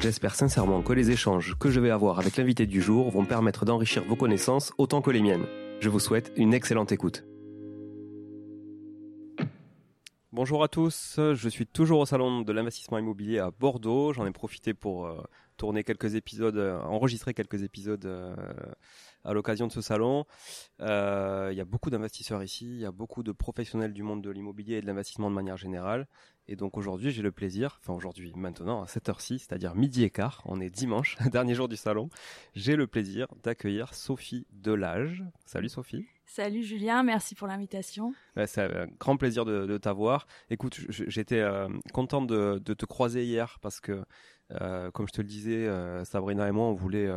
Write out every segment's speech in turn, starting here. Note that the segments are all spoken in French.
J'espère sincèrement que les échanges que je vais avoir avec l'invité du jour vont permettre d'enrichir vos connaissances autant que les miennes. Je vous souhaite une excellente écoute. Bonjour à tous, je suis toujours au salon de l'investissement immobilier à Bordeaux. J'en ai profité pour euh, tourner quelques épisodes, euh, enregistrer quelques épisodes euh, à l'occasion de ce salon. Il y a beaucoup d'investisseurs ici, il y a beaucoup de professionnels du monde de l'immobilier et de l'investissement de manière générale. Et donc aujourd'hui, j'ai le plaisir, enfin aujourd'hui, maintenant à cette heure-ci, c'est-à-dire midi et quart, on est dimanche, dernier jour du salon, j'ai le plaisir d'accueillir Sophie Delage. Salut Sophie. Salut Julien, merci pour l'invitation. c'est un grand plaisir de, t'avoir. Écoute, j'étais euh, content de, te croiser hier parce que, euh, comme je te le disais, Sabrina et moi, on voulait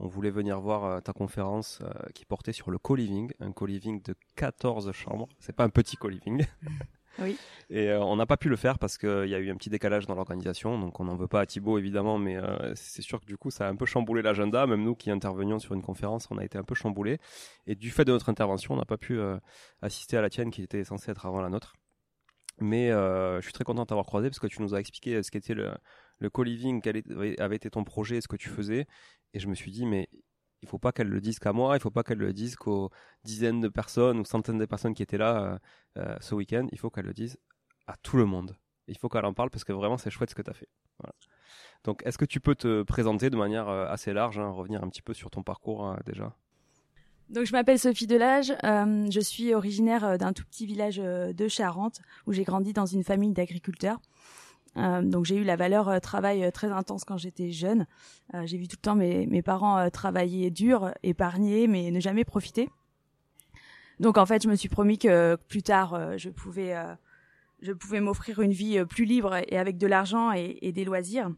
on voulait venir voir euh, ta conférence euh, qui portait sur le co-living, un co-living de 14 chambres. C'est pas un petit co-living. Oui. Et euh, on n'a pas pu le faire parce qu'il y a eu un petit décalage dans l'organisation. Donc on n'en veut pas à Thibaut évidemment, mais c'est sûr que du coup ça a un peu chamboulé l'agenda. Même nous qui intervenions sur une conférence, on a été un peu chamboulé. Et du fait de notre intervention, on n'a pas pu assister à la tienne qui était censée être avant la nôtre. Mais je suis très content de t'avoir croisé parce que tu nous as expliqué ce qu'était le, le co-living, quel avait été ton projet, ce que tu faisais. Et je me suis dit, mais il faut pas qu'elle le dise qu'à moi, il faut pas qu'elle le dise qu'aux dizaines de personnes ou centaines de personnes qui étaient là euh, euh, ce week-end, il faut qu'elle le dise à tout le monde. Il faut qu'elle en parle parce que vraiment c'est chouette ce que tu as fait. Donc est-ce que tu peux te présenter de manière euh, assez large, hein, revenir un petit peu sur ton parcours déjà? Donc je m'appelle Sophie Delage, je suis originaire d'un tout petit village de Charente où j'ai grandi dans une famille d'agriculteurs. Euh, donc j'ai eu la valeur euh, travail euh, très intense quand j'étais jeune. j'ai vu tout le temps mes, parents travailler dur, épargner, mais ne jamais profiter. Donc en fait, je me suis promis que plus tard, je pouvais, je pouvais m'offrir une vie plus libre et avec de l'argent et, des loisirs.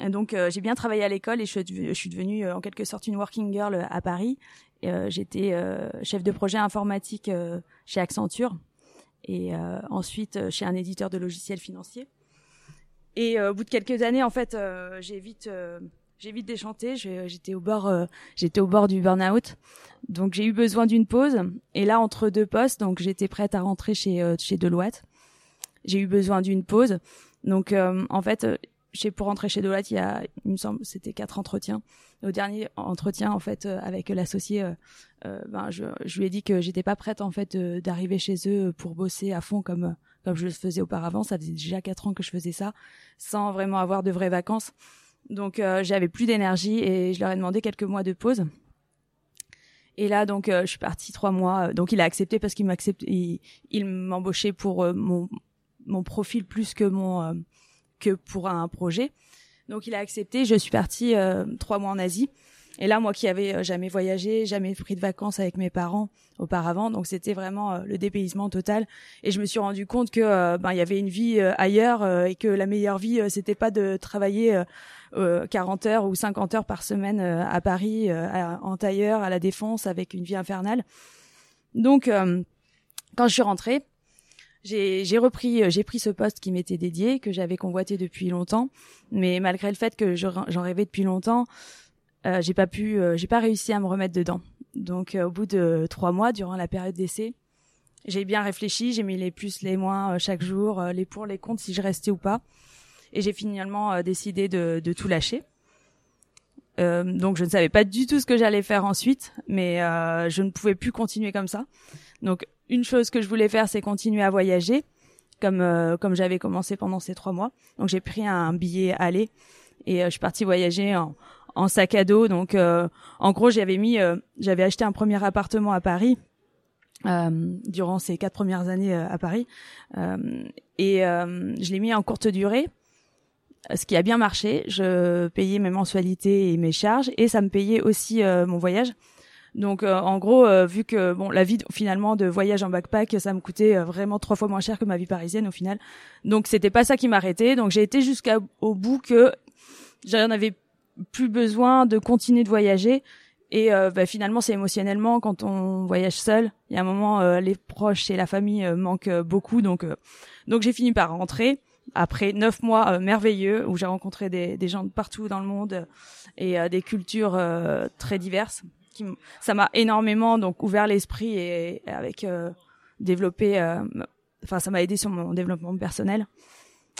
Donc j'ai bien travaillé à l'école et je suis devenue en quelque sorte une working girl à Paris. J'étais chef de projet informatique chez Accenture et ensuite chez un éditeur de logiciels financiers. Et au bout de quelques années, en fait, j'ai vite j'ai vite déchanté. J'étais au bord, euh, j'étais au bord du burn-out. Donc j'ai eu besoin d'une pause. Et là, entre deux postes, donc j'étais prête à rentrer chez euh, chez Deloitte. J'ai eu besoin d'une pause. Donc euh, en fait, chez pour rentrer chez Deloitte, il y a, il me semble, c'était quatre entretiens. Au dernier entretien, en fait, avec l'associé, ben je, je lui ai dit que j'étais pas prête en fait d'arriver chez eux pour bosser à fond comme comme je le faisais auparavant. Ça faisait déjà quatre ans que je faisais ça, sans vraiment avoir de vraies vacances. Donc euh, j'avais plus d'énergie et je leur ai demandé quelques mois de pause. Et là donc euh, je suis partie trois mois. Donc il a accepté parce qu'il m'accepte, il, il m'embauchait pour euh, mon mon profil plus que mon que pour un projet. Donc il a accepté. Je suis partie trois mois en Asie. Et là, moi qui avais jamais voyagé, jamais pris de vacances avec mes parents auparavant, donc c'était vraiment le dépaysement total. Et je me suis rendu compte que ben il y avait une vie ailleurs et que la meilleure vie c'était pas de travailler 40 euh, heures ou 50 heures par semaine euh, à Paris, euh, en tailleur, à la Défense, avec une vie infernale. Donc, quand je suis rentrée, j'ai repris j'ai pris ce poste qui m'était dédié que j'avais convoité depuis longtemps mais malgré le fait que j'en rêvais depuis longtemps j'ai pas pu j'ai pas réussi à me remettre dedans donc au bout de trois mois durant la période d'essai j'ai bien réfléchi j'ai mis les plus les moins chaque jour les pour les contre si je restais ou pas et j'ai finalement euh, décidé de, de, tout lâcher. Euh, donc je ne savais pas du tout ce que j'allais faire ensuite, mais euh, je ne pouvais plus continuer comme ça. Donc une chose que je voulais faire, c'est continuer à voyager, comme euh, comme j'avais commencé pendant ces trois mois. Donc j'ai pris un billet aller et euh, je suis partie voyager en, en sac à dos. Donc en gros j'avais mis, j'avais acheté un premier appartement à Paris. durant ces quatre premières années à Paris et je l'ai mis en courte durée ce qui a bien marché. Je payais mes mensualités et mes charges et ça me payait aussi euh, mon voyage. Donc euh, en gros, euh, vu que bon, la vie finalement de voyage en backpack, ça me coûtait vraiment trois fois moins cher que ma vie parisienne au final. Donc c'était pas ça qui m'arrêtait. Donc j'ai été jusqu'au bout que j'en avais plus besoin de continuer de voyager. Et bah, finalement, c'est émotionnellement quand on voyage seul. Il y a un moment, les proches et la famille manquent beaucoup. Donc, donc j'ai fini par rentrer après neuf mois euh, merveilleux où j'ai rencontré des, gens de partout dans le monde et euh, des cultures euh, très diverses. Qui, ça m'a énormément donc ouvert l'esprit et, avec développé. Enfin, ça m'a aidé sur mon développement personnel.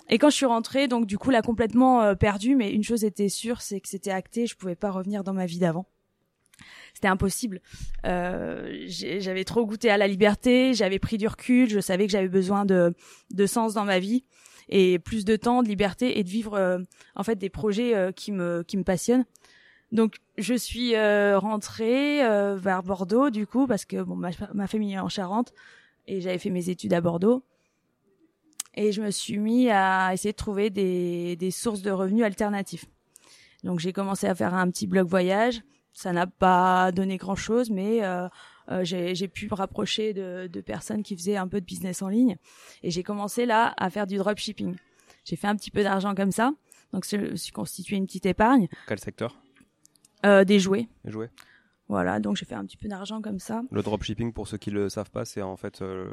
Et quand je suis rentrée, donc du coup, là complètement perdue, mais une chose était sûre, c'est que c'était acté, je pouvais pas revenir dans ma vie d'avant c'était impossible. Euh, j'avais trop goûté à la liberté, j'avais pris du recul, je savais que j'avais besoin de, de sens dans ma vie et plus de temps, de liberté et de vivre euh, en fait des projets euh, qui me qui me passionnent. Donc je suis euh, rentrée vers Bordeaux du coup parce que bon ma famille est en Charente et j'avais fait mes études à Bordeaux et je me suis mis à essayer de trouver des, des sources de revenus alternatifs. Donc j'ai commencé à faire un petit blog voyage. Ça n'a pas donné grand chose, mais euh, euh, j'ai pu me rapprocher de, de, personnes qui faisaient un peu de business en ligne. Et j'ai commencé là à faire du dropshipping. J'ai fait un petit peu d'argent comme ça. Donc je me suis constitué une petite épargne. Quel secteur? Euh, Des jouets. Des jouets. Voilà, donc j'ai fait un petit peu d'argent comme ça. Le dropshipping, pour ceux qui le savent pas, c'est en fait euh,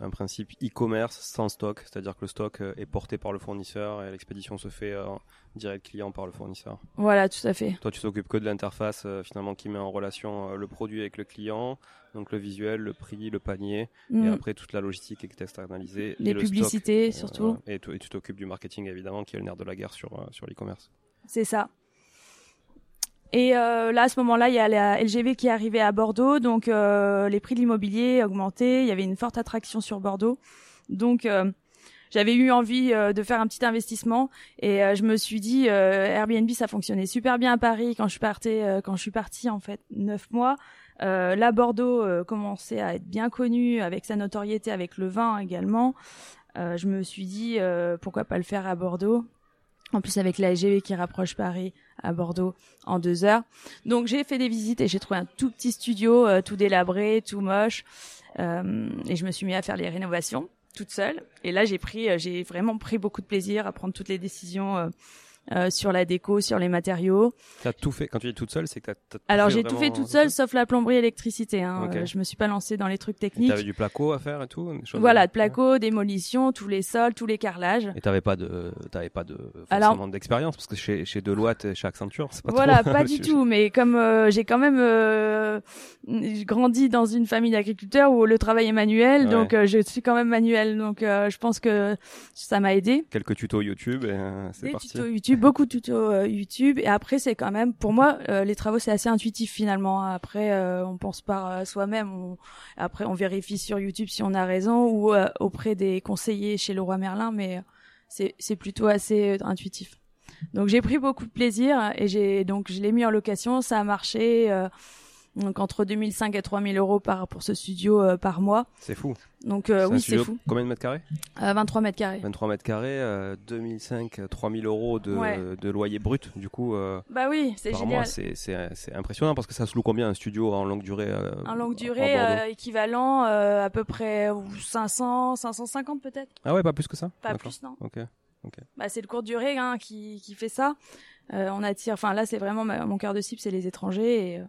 un principe e-commerce sans stock, c'est-à-dire que le stock euh, est porté par le fournisseur et l'expédition se fait en direct client par le fournisseur. Voilà, tout à fait. Toi, tu t'occupes que de l'interface euh, finalement qui met en relation euh, le produit avec le client, donc le visuel, le prix, le panier, et mm. après toute la logistique est externalisée. Les publicités surtout. et, et, tu t'occupes du marketing évidemment, qui est le nerf de la guerre sur, sur l'e-commerce. C'est ça. Et euh, là, à ce moment-là, il y a la LGV qui est arrivée à Bordeaux, donc euh, les prix de l'immobilier augmentaient, il y avait une forte attraction sur Bordeaux. Donc euh, j'avais eu envie de faire un petit investissement et je me suis dit Airbnb ça fonctionnait super bien à Paris quand je suis partie quand je suis partie en fait neuf mois. là Bordeaux commençait à être bien connu avec sa notoriété avec le vin également. je me suis dit pourquoi pas le faire à Bordeaux en plus avec la qui rapproche Paris à Bordeaux en deux heures. Donc j'ai fait des visites et j'ai trouvé un tout petit studio, euh, tout délabré, tout moche. Euh, et je me suis mis à faire les rénovations toute seule. Et là j'ai pris, euh, j'ai vraiment pris beaucoup de plaisir à prendre toutes les décisions euh, sur la déco, sur les matériaux. T'as tout fait quand tu dis toute seule, c'est que t'as. Alors j'ai tout fait toute seule, sauf la plomberie, électricité. Hein. Ok. Euh, je me suis pas lancée dans les trucs techniques. T'avais du placo à faire et tout. des Voilà, de placo, démolition, tous les sols, tous les carrelages. Et t'avais pas de, t'avais pas de forcément d'expérience parce que chez chez Deloitte et chez Accenture, c'est pas voilà, trop- pas du tout. Mais comme euh, j'ai quand même euh, grandi dans une famille d'agriculteurs où le travail est manuel, Ouais. donc euh, je suis quand même manuel. Donc euh, je pense que ça m'a aidé. Quelques tutos YouTube et euh, c'est parti. tutos YouTube, beaucoup de tutos euh, YouTube. Et après, c'est quand même, pour moi, euh, les travaux, c'est assez intuitif finalement. Après, euh, on pense par soi-même. On... Après, on vérifie sur YouTube si on a raison ou auprès des conseillers chez Leroy Merlin, mais c'est plutôt assez intuitif. Donc j'ai pris beaucoup de plaisir et j'ai donc je l'ai mis en location. Ça a marché. euh, donc entre 2005 et 3000 euros par pour ce studio euh, par mois. C'est fou. Donc euh, oui, c'est fou. Combien de mètres carrés? Euh, 23 mètres carrés. 23 mètres carrés, euh, 2005, 3000 euros de, Ouais. de loyer brut. Du coup, euh, Bah oui, c'est par génial. mois, c'est c'est c'est impressionnant parce que ça se loue combien un studio en longue durée euh, En longue durée, euh, équivalent euh, à peu près 500, 550 peut-être. Ah ouais, pas plus que ça? Pas plus, non. Ok. Bah, c'est le court durée hein, qui, qui fait ça. Euh, on attire, enfin là, c'est vraiment ma- mon cœur de cible, c'est les étrangers. Et, euh,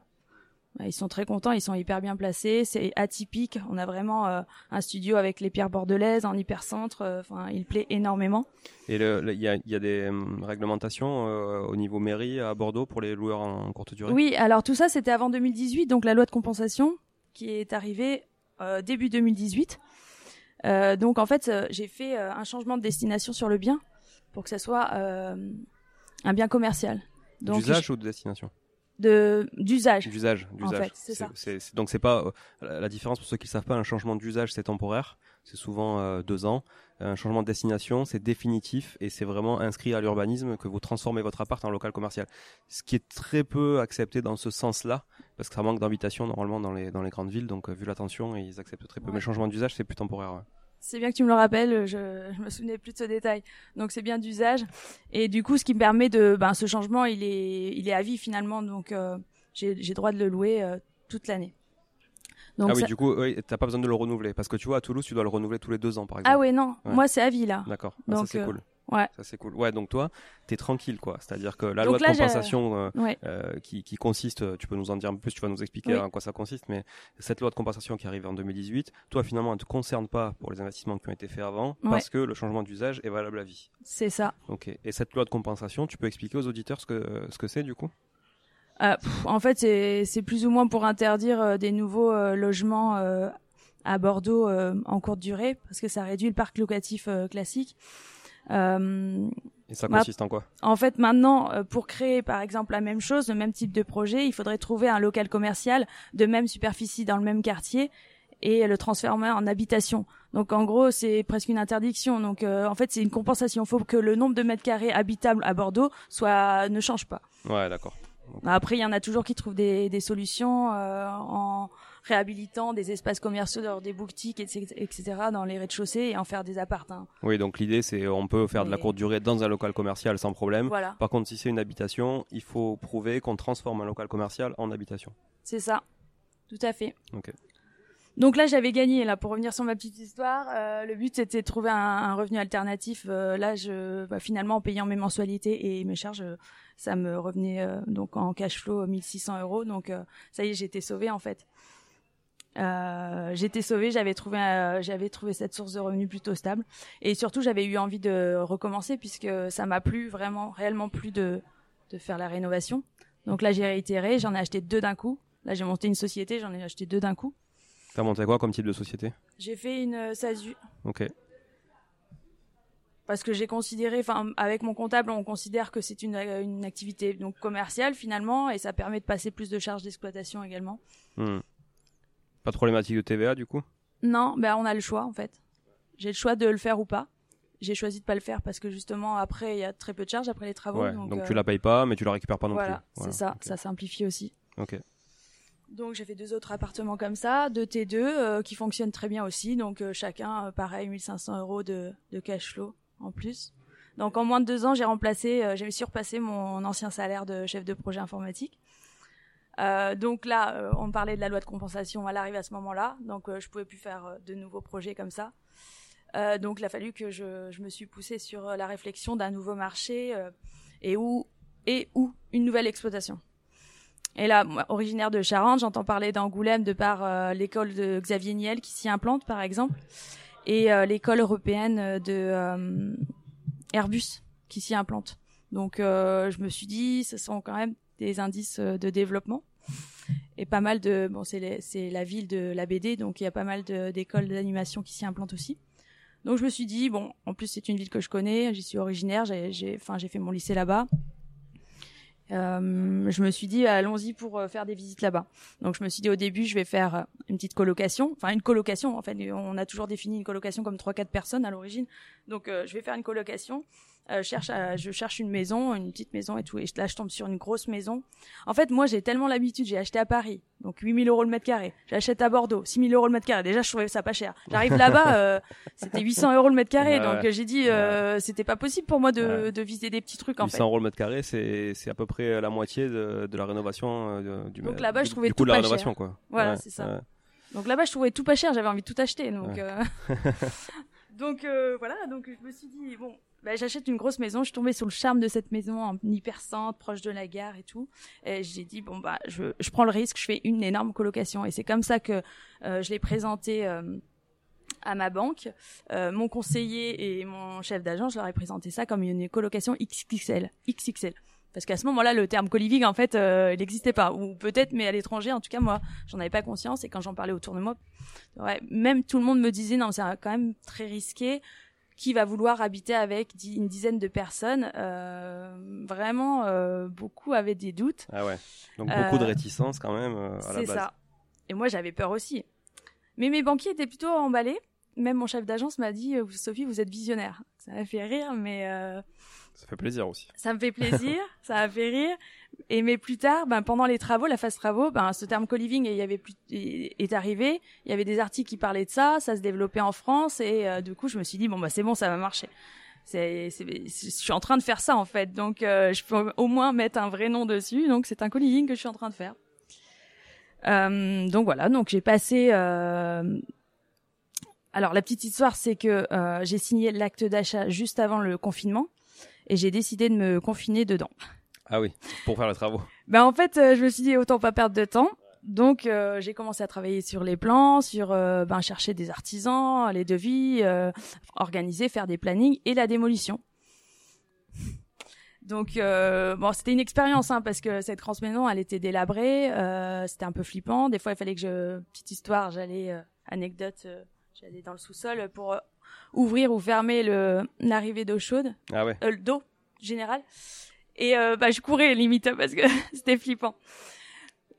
ils sont très contents, ils sont hyper bien placés. C'est atypique. On a vraiment euh, un studio avec les pierres bordelaises en hypercentre. euh, Enfin, il plaît énormément. Et il y, a, il y a des hum, réglementations euh, au niveau mairie à Bordeaux pour les loueurs en courte durée? Oui, alors tout ça, c'était avant 2018, donc la loi de compensation qui est arrivée euh, début 2018. Euh, donc en fait, euh, j'ai fait euh, un changement de destination sur le bien pour que ça soit euh, un bien commercial. D'usage ou de destination? De d'usage. D'usage. En d'usage. fait, c'est ça. donc c'est pas euh, la différence pour ceux qui ne savent pas. Un changement d'usage c'est temporaire, c'est souvent euh, deux ans. Un changement de destination c'est définitif et c'est vraiment inscrit à l'urbanisme que vous transformez votre appart en local commercial. Ce qui est très peu accepté dans ce sens-là parce que ça manque d'habitation normalement dans les dans les grandes villes. Donc euh, vu la tension ils acceptent très peu. Ouais. Mais changement d'usage c'est plus temporaire. ouais. C'est bien que tu me le rappelles, je, je me souvenais plus de ce détail. Donc c'est bien d'usage. Et du coup, ce qui me permet de, ben, ce changement, il est, il est à vie finalement. Donc euh, j'ai droit de le louer euh, toute l'année. Donc ah oui, ça- du coup, oui, t'as pas besoin de le renouveler parce que tu vois à Toulouse tu dois le renouveler tous les deux ans par exemple. ah ouais non, Ouais. moi c'est à vie là. D'accord, Ah, ça Donc, c'est euh, cool. Ouais. Ça c'est cool. Ouais, donc toi, t'es tranquille quoi. C'est-à-dire que la Donc loi de là, compensation euh, Ouais. euh, qui, qui consiste, euh, tu peux nous en dire un peu plus, tu vas nous expliquer Oui. en quoi ça consiste, mais cette loi de compensation qui arrive en 2018, toi finalement, elle ne te concerne pas pour les investissements qui ont été faits avant, Ouais. parce que le changement d'usage est valable à vie. C'est ça. Ok. Et cette loi de compensation, tu peux expliquer aux auditeurs ce que ce que c'est du coup? Euh, pff, en fait, c'est plus ou moins pour interdire euh, des nouveaux euh, logements euh, à Bordeaux euh, en courte durée, parce que ça réduit le parc locatif euh, classique. Euh, Et ça consiste en quoi? En fait, maintenant, euh, pour créer, par exemple, la même chose, le même type de projet, il faudrait trouver un local commercial de même superficie dans le même quartier et le transformer en habitation. Donc, en gros, c'est presque une interdiction. Donc, euh, en fait, c'est une compensation. Il faut que le nombre de mètres carrés habitables à Bordeaux soit ne change pas. Ouais, d'accord. Après, il y en a toujours qui trouvent des, des solutions euh, en réhabilitant des espaces commerciaux, dans des boutiques, etc., dans les rez-de-chaussée et en faire des appartements. hein. Oui, donc l'idée c'est on peut faire de la courte durée dans un local commercial sans problème. Voilà, Par contre, si c'est une habitation, il faut prouver qu'on transforme un local commercial en habitation. c'est ça. Tout à fait. Ok. Donc là, j'avais gagné. Là, pour revenir sur ma petite histoire, euh, le but c'était de trouver un, un revenu alternatif. Euh, là, je, bah, finalement, en payant mes mensualités et mes charges, euh, ça me revenait euh, donc en cash flow 1600 euros. Donc euh, ça y est, j'étais sauvée en fait. Euh, j'étais sauvée, j'avais trouvé, euh, j'avais trouvé cette source de revenus plutôt stable, et surtout j'avais eu envie de recommencer puisque ça m'a plu vraiment, réellement plu de de faire la rénovation. Donc là, j'ai réitéré, j'en ai acheté deux d'un coup. Là, j'ai monté une société, j'en ai acheté deux d'un coup. T'as monté quoi comme type de société? J'ai fait une euh, SASU Ok. parce que j'ai considéré, enfin avec mon comptable, on considère que c'est une, une activité donc commerciale finalement et ça permet de passer plus de charges d'exploitation également. Hmm. Pas de problématique de TVA du coup? Non, ben on a le choix en fait. J'ai le choix de le faire ou pas. J'ai choisi de pas le faire parce que justement après il y a très peu de charges après les travaux. Ouais, donc donc, euh, tu la payes pas, mais tu la récupères pas non voilà, plus. c'est ça, ça simplifie aussi. Ok. Donc j'ai fait deux autres appartements comme ça, deux T2 euh, qui fonctionnent très bien aussi. Donc euh, chacun, pareil, 1500 euros de, de cash flow en plus. Donc en moins de deux ans, j'ai remplacé, j'ai surpassé mon ancien salaire de chef de projet informatique. Euh, donc là, euh, on parlait de la loi de compensation, elle arrive à ce moment-là. Donc euh, je pouvais plus faire euh, de nouveaux projets comme ça. Euh, donc il a fallu que je, je me suis poussée sur euh, la réflexion d'un nouveau marché. et où et ou une nouvelle exploitation. Et là, moi, originaire de Charente, j'entends parler d'Angoulême de par l'école de Xavier Niel qui s'y implante, par exemple, et l'école européenne de Airbus qui s'y implante. Donc, je me suis dit, ce sont quand même des indices de développement et pas mal de bon c'est la ville de la BD donc il y a pas mal d'écoles d'animation qui s'y implantent aussi donc je me suis dit bon en plus c'est une ville que je connais j'y suis originaire j'ai fait mon lycée là-bas euh, je me suis dit allons-y pour euh, faire des visites là-bas. Donc je me suis dit au début je vais faire euh, une petite colocation, enfin une colocation en fait. On a toujours défini une colocation comme trois quatre personnes à l'origine. Donc je vais faire une colocation euh, cherche je cherche une maison, une petite maison et tout. Et là, je tombe sur une grosse maison. En fait, moi, j'ai tellement l'habitude. J'ai acheté à Paris, donc 8000 euros le mètre carré. J'achète à Bordeaux, 6000 euros le mètre carré. Déjà, je trouvais ça pas cher. J'arrive là-bas, euh, c'était 800 euros le mètre carré. donc j'ai dit, euh, c'était pas possible pour moi de, de viser des petits trucs. En 800 euros le mètre carré, c'est c'est à peu près la moitié de, de la rénovation euh, du. Donc là-bas, je trouvais du tout de la rénovation, quoi. Voilà, c'est ça. Donc là-bas, je trouvais tout pas cher. J'avais envie de tout acheter. Donc. donc voilà. Donc je me suis dit bon bah, j'achète une grosse maison. Je suis tombée sur le charme de cette maison en hyper proche de la gare et tout. Et j'ai dit bon bah je, je prends le risque, je fais une énorme colocation. Et c'est comme ça que euh, je l'ai présenté euh, à ma banque. Euh, mon conseiller et mon chef d'agence, je leur ai présenté ça comme une colocation XXL. XXL. Parce qu'à ce moment-là, le terme coliving, en fait, euh, il n'existait pas. Ou peut-être, mais à l'étranger, en tout cas, moi, j'en avais pas conscience. Et quand j'en parlais autour de moi, ouais, même tout le monde me disait, non, c'est quand même très risqué qui va vouloir habiter avec une dizaine de personnes. Euh, vraiment, euh, beaucoup avaient des doutes. Ah ouais. Donc beaucoup de euh, réticences quand même. C'est ça. Et moi, j'avais peur aussi. Mais mes banquiers étaient plutôt emballés. Même mon chef d'agence m'a dit, Sophie, vous êtes visionnaire. Ça m'a fait rire, mais ça fait plaisir aussi. Ça me fait plaisir, ça a fait rire. Et mais plus tard, ben pendant les travaux, la phase travaux, ben ce terme co-living il y avait plus est arrivé. Il y avait des articles qui parlaient de ça, ça se développait en France et euh, du coup je me suis dit bon bah c'est bon, ça va marcher. C'est, je suis en train de faire ça en fait, donc euh, je peux au moins mettre un vrai nom dessus. Donc c'est un co-living que je suis en train de faire. Euh, donc voilà, donc j'ai passé. Euh... Alors la petite histoire, c'est que euh, j'ai signé l'acte d'achat juste avant le confinement et j'ai décidé de me confiner dedans. Ah oui, pour faire les travaux. Ben en fait, euh, je me suis dit autant pas perdre de temps. Donc euh, j'ai commencé à travailler sur les plans, sur euh, ben chercher des artisans, les devis, organiser, faire des plannings et la démolition. Donc bon, c'était une expérience hein, parce que cette grosse maison, elle était délabrée, c'était un peu flippant. Des fois, il fallait que je petite histoire, j'allais anecdote, j'allais dans le sous-sol pour ouvrir ou fermer le l'arrivée d'eau chaude, ah ouais. euh, d'eau générale. Et euh, bah je courais limite parce que c'était flippant.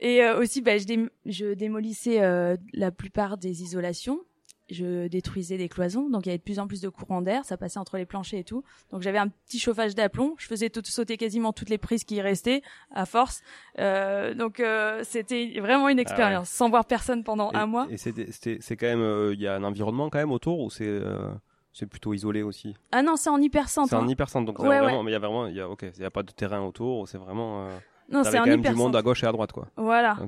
Et euh, aussi bah je, je démolissais euh, la plupart des isolations je détruisais des cloisons, donc il y avait de plus en plus de courant d'air, ça passait entre les planchers et tout. Donc j'avais un petit chauffage d'aplomb, je faisais tout, sauter quasiment toutes les prises qui y restaient à force. Euh, donc euh, c'était vraiment une ah expérience, sans voir personne pendant un mois. Et c'est quand même, euh, il y a un environnement quand même autour ou c'est euh, c'est plutôt isolé aussi? Ah non, c'est en hypercentre. C'est en hein. hypercentre, donc ouais, vraiment, mais il y a vraiment, il y a ok, il y a pas de terrain autour, c'est vraiment. non, c'est en quand même du monde à gauche et à droite quoi. Voilà.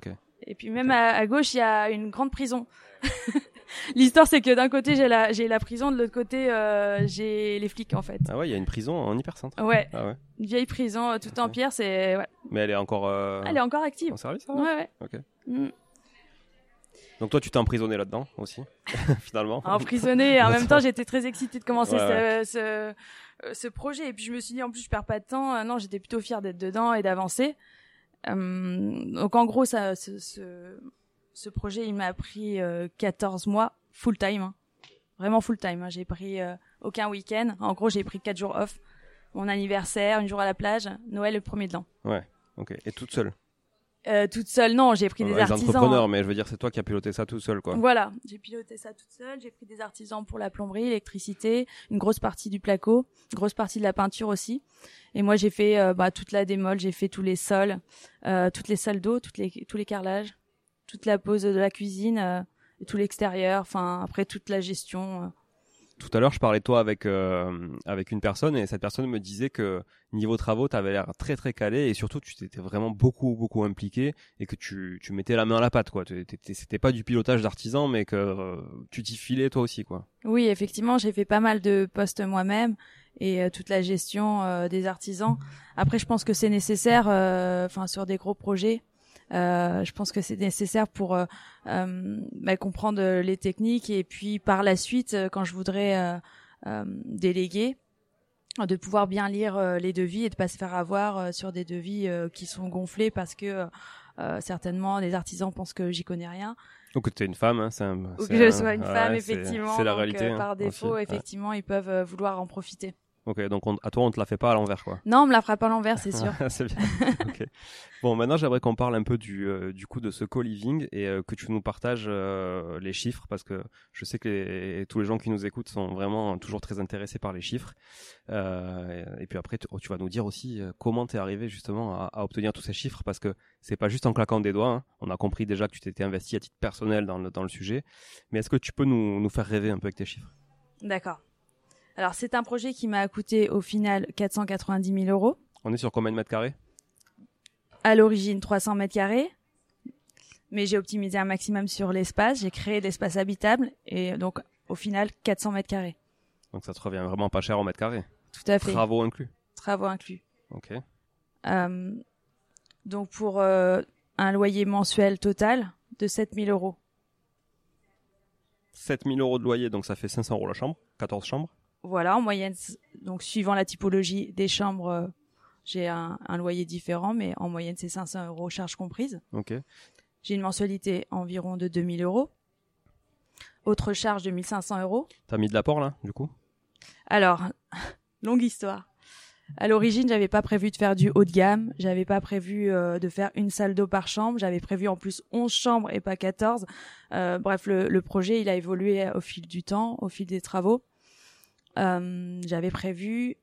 Et puis même à, à, gauche, il y a une grande prison. L'histoire, c'est que d'un côté, j'ai la, j'ai la prison, de l'autre côté, euh, j'ai les flics, en fait. Ah ouais, il y a une prison en hypercentre. Ouais. Ah ouais. Une vieille prison, euh, tout en pierre, c'est, ouais. Mais elle est encore, euh... Elle est encore active. En service, ça Ouais, ouais. Ok. Mm. Donc toi, tu t'es emprisonné là-dedans aussi, finalement. Emprisonné. En même temps, j'étais très excitée de commencer ce, ce, euh, ce, projet. Et puis je me suis dit, en plus, je perds pas de temps. Non, j'étais plutôt fière d'être dedans et d'avancer. donc en gros, ça, ce, ce, ce projet, il m'a pris 14 euh, mois full time. Hein. Vraiment full time. Hein. J'ai pris euh, aucun week-end. En gros, j'ai pris 4 jours off. Mon anniversaire, une jour à la plage, Noël le premier de l'an. Ouais, ok. Et toute seule? Euh, toute seule, non, j'ai pris des les artisans. entrepreneurs, mais je veux dire, c'est toi qui as piloté ça toute seule, quoi. Voilà, j'ai piloté ça toute seule. J'ai pris des artisans pour la plomberie, l'électricité, une grosse partie du placo, une grosse partie de la peinture aussi. Et moi, j'ai fait bah, toute la démol, j'ai fait tous les sols, toutes les salles d'eau, toutes les tous les carrelages toute la pose de la cuisine, euh, et tout l'extérieur, enfin après toute la gestion. Euh. Tout à l'heure, je parlais de toi avec euh, avec une personne et cette personne me disait que niveau travaux, tu avais l'air très très calé et surtout tu t'étais vraiment beaucoup beaucoup impliqué et que tu, tu mettais la main à la pâte quoi. C'était pas du pilotage d'artisan mais que tu t'y filais toi aussi quoi. Oui, effectivement, j'ai fait pas mal de postes moi-même et toute la gestion des artisans. Après, je pense que c'est nécessaire, enfin sur des gros projets. Je pense que c'est nécessaire pour bah, comprendre les techniques et puis par la suite, quand je voudrais déléguer, de pouvoir bien lire les devis et de pas se faire avoir sur des devis qui sont gonflés parce que certainement les artisans pensent que j'y connais rien. Ou que tu es une femme, hein, c'est un, Ou que je sois une femme, effectivement. C'est la réalité. Euh, par défaut, effectivement, ils peuvent euh, vouloir en profiter. Ok, donc à toi, on te la fait pas à l'envers, quoi. Non, on me la fera pas à l'envers, c'est sûr. c'est bien. Bon, maintenant, j'aimerais qu'on parle un peu du, euh, du coup de ce co-living et euh, que tu nous partages euh, les chiffres parce que je sais que tous les gens qui nous écoutent sont vraiment toujours très intéressés par les chiffres. et puis après, tu, vas nous dire aussi comment tu es arrivé justement à, à, obtenir tous ces chiffres parce que c'est pas juste en claquant des doigts. Hein. On a compris déjà que tu t'étais investi à titre personnel dans le, dans le sujet. Mais est-ce que tu peux nous, nous faire rêver un peu avec tes chiffres? D'accord. Alors, c'est un projet qui m'a coûté au final 490 000 euros. On est sur combien de mètres carrés? À l'origine, 300 mètres carrés. Mais j'ai optimisé un maximum sur l'espace. J'ai créé l'espace habitable. Et donc, au final, 400 mètres carrés. Donc, ça te revient vraiment pas cher au mètre carré Tout à fait. Travaux inclus? Travaux inclus. Ok. Euh, donc, pour euh, un loyer mensuel total de 7 000 euros. 7 000 euros de loyer, donc ça fait 500 euros la chambre, 14 chambres voilà, en moyenne, donc suivant la typologie des chambres, euh, j'ai un, loyer différent, mais en moyenne, c'est 500 euros, charges comprises. Ok. J'ai une mensualité environ de 2000 euros. Autre charge de 1500 euros. T'as mis de l'apport là, du coup? Alors, longue histoire. À l'origine, j'avais pas prévu de faire du haut de gamme. J'avais pas prévu euh, de faire une salle d'eau par chambre. J'avais prévu en plus 11 chambres et pas 14. Euh, bref, le, le, projet, il a évolué au fil du temps, au fil des travaux. Euh, j'avais prévu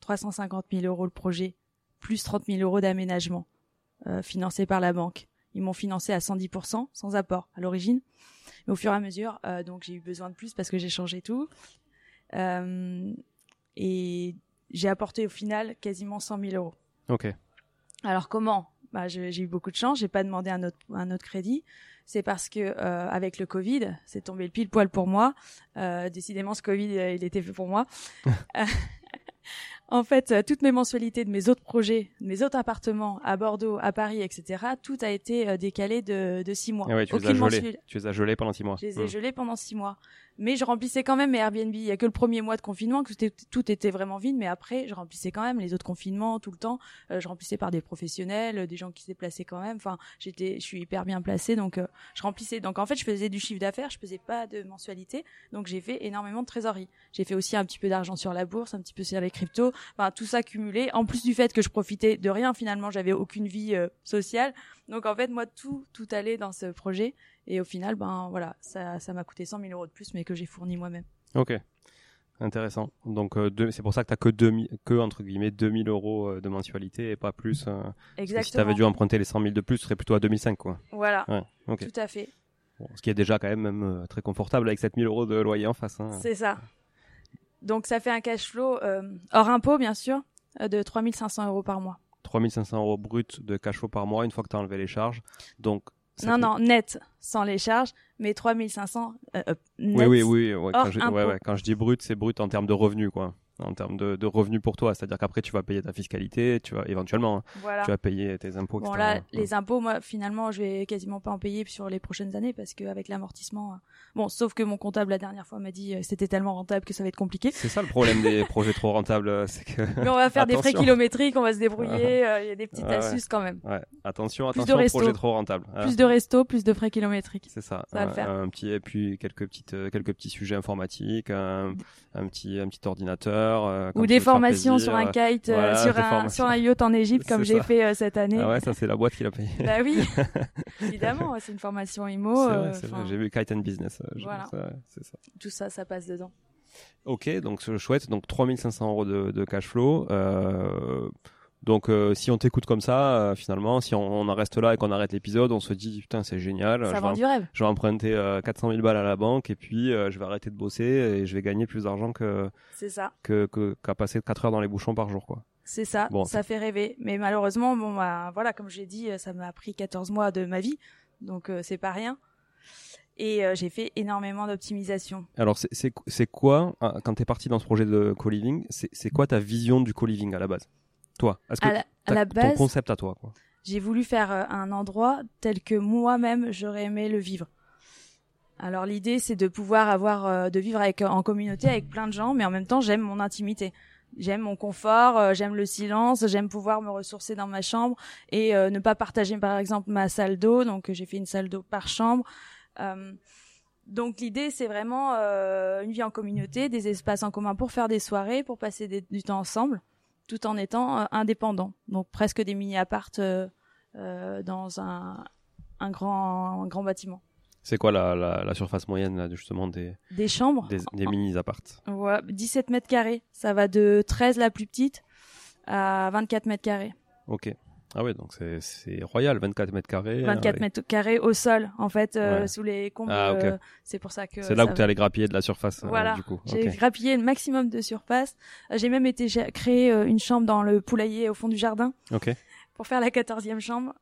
350 000 euros le projet, plus 30 000 euros d'aménagement euh, financé par la banque. Ils m'ont financé à 110%, sans apport à l'origine. Mais au fur et à mesure, euh, donc j'ai eu besoin de plus parce que j'ai changé tout. Et j'ai apporté au final quasiment 100 000 euros. Ok. Alors comment? Bah, J'ai eu beaucoup de chance, j'ai pas demandé un autre, un autre crédit c'est parce que euh, avec le Covid, c'est tombé le pile poil pour moi. Euh, décidément, ce Covid, euh, il était fait pour moi. en fait, euh, toutes mes mensualités de mes autres projets, de mes autres appartements à Bordeaux, à Paris, etc., tout a été euh, décalé de, de six mois. Ah ouais, tu, les as gelés. tu les as gelés pendant six mois. Je les ai mmh. gelés pendant six mois. Mais je remplissais quand même mes Airbnb. Il y a que le premier mois de confinement que tout était vraiment vide, mais après, je remplissais quand même les autres confinements tout le temps. Euh, je remplissais par des professionnels, des gens qui se déplaçaient quand même. Enfin, j'étais, je suis hyper bien placée, donc je remplissais. Donc en fait, je faisais du chiffre d'affaires, je faisais pas de mensualité, donc j'ai fait énormément de trésorerie. J'ai fait aussi un petit peu d'argent sur la bourse, un petit peu sur les cryptos Enfin, tout ça cumulé. En plus du fait que je profitais de rien, finalement, j'avais aucune vie euh, sociale. Donc en fait, moi, tout, tout allait dans ce projet. Et au final, ben voilà, ça, ça m'a coûté 100 000 euros de plus, mais que j'ai fourni moi-même. Ok. Intéressant. Donc euh, c'est pour ça que tu que, 2000, que entre guillemets 2000 euros euh, de mensualité et pas plus. Exactement. si tu avais dû emprunter les 100 000 de plus, ce serait plutôt à 2005 quoi. Voilà. Tout à fait. ce qui est déjà quand même, même très confortable avec 7000 euros de loyer en face. Hein. C'est ça. Donc ça fait un cash flow euh, hors impôt, bien sûr, euh, de 3500 euros par mois. 3500 euros brut de cash flow par mois une fois que tu as enlevé les charges. Donc non, non, net, sans les charges, mais 3500 euh, net. Oui, oui, oui. Ouais, quand, je, ouais, ouais, quand je dis brut, c'est brut en termes de revenus, quoi en termes de, de, revenus pour toi. C'est-à-dire qu'après, tu vas payer ta fiscalité, tu vas éventuellement, hein, tu vas payer tes impôts, bon, là, les impôts, moi, finalement, je vais quasiment pas en payer sur les prochaines années parce qu'avec l'amortissement, euh, bon, sauf que mon comptable la dernière fois m'a dit euh, c'était tellement rentable que ça va être compliqué. C'est ça le problème des projets trop rentables, euh, c'est que. Mais on va faire des frais kilométriques, on va se débrouiller. Il y a des petites astuces quand même. Ouais. Attention, plus attention, de projet trop rentable. Plus de resto, plus de frais kilométriques. C'est ça. Ça va le faire. Un petit et puis quelques petites, quelques petits sujets informatiques, un, un petit, un petit ordinateur. Ou des formation sur un kite, euh, sur, un, sur un yacht en Égypte comme j'ai fait euh, cette année. Ah ouais, ça c'est la boîte qui l'a payé. bah oui, évidemment, c'est une formation IMO. Euh, j'ai vu Kite and Business. Voilà. Ça, ça. Tout ça, ça passe dedans. Ok, donc chouette. Donc 3500 euros de, de cash flow. Euh, donc euh, si on t'écoute comme ça, euh, finalement, si on, en reste là et qu'on arrête l'épisode, on se dit putain c'est génial. Ça je vend vais, du rêve. Je vais emprunter 400 000 balles à la banque et puis je vais arrêter de bosser et je vais gagner plus d'argent que c'est ça que qu'à passer 4 heures dans les bouchons par jour quoi. C'est ça, bon, ça fait rêver. Mais malheureusement, bon bah, voilà, comme j'ai dit, ça m'a pris 14 mois de ma vie, donc c'est pas rien. Et euh, j'ai fait énormément d'optimisation. Alors, c'est quoi, ah, quand tu es parti dans ce projet de co-living, c'est quoi ta vision du co-living à la base? Toi Est-ce que à la, base, ton concept à toi quoi J'ai voulu faire euh, un endroit tel que moi-même j'aurais aimé le vivre. Alors l'idée c'est de pouvoir avoir, euh, de vivre avec en communauté avec plein de gens, mais en même temps j'aime mon intimité j'aime mon confort, j'aime le silence, j'aime pouvoir me ressourcer dans ma chambre et ne pas partager par exemple ma salle d'eau. Donc j'ai fait une salle d'eau par chambre. Euh, donc l'idée, c'est vraiment euh, une vie en communauté, des espaces en commun pour faire des soirées, pour passer du temps ensemble, tout en étant euh, indépendant. Donc presque des mini-apparts dans un, un, grand, un grand bâtiment. C'est quoi la, la, surface moyenne là, justement des, des chambres Des, mini-apparts ouais, 17 mètres carrés. Ça va de 13 la plus petite à 24 mètres carrés. Ok. Ah ouais, donc c'est royal, 24 mètres carrés. 24 mètres carrés au sol, en fait, euh, sous les combles. Ah, euh, c'est pour ça que. C'est là où tu es allé grappiller de la surface. Euh, voilà. du coup. J'ai grappillé le maximum de surface. J'ai même été créer une chambre dans le poulailler au fond du jardin. Ok. Pour faire la quatorzième chambre,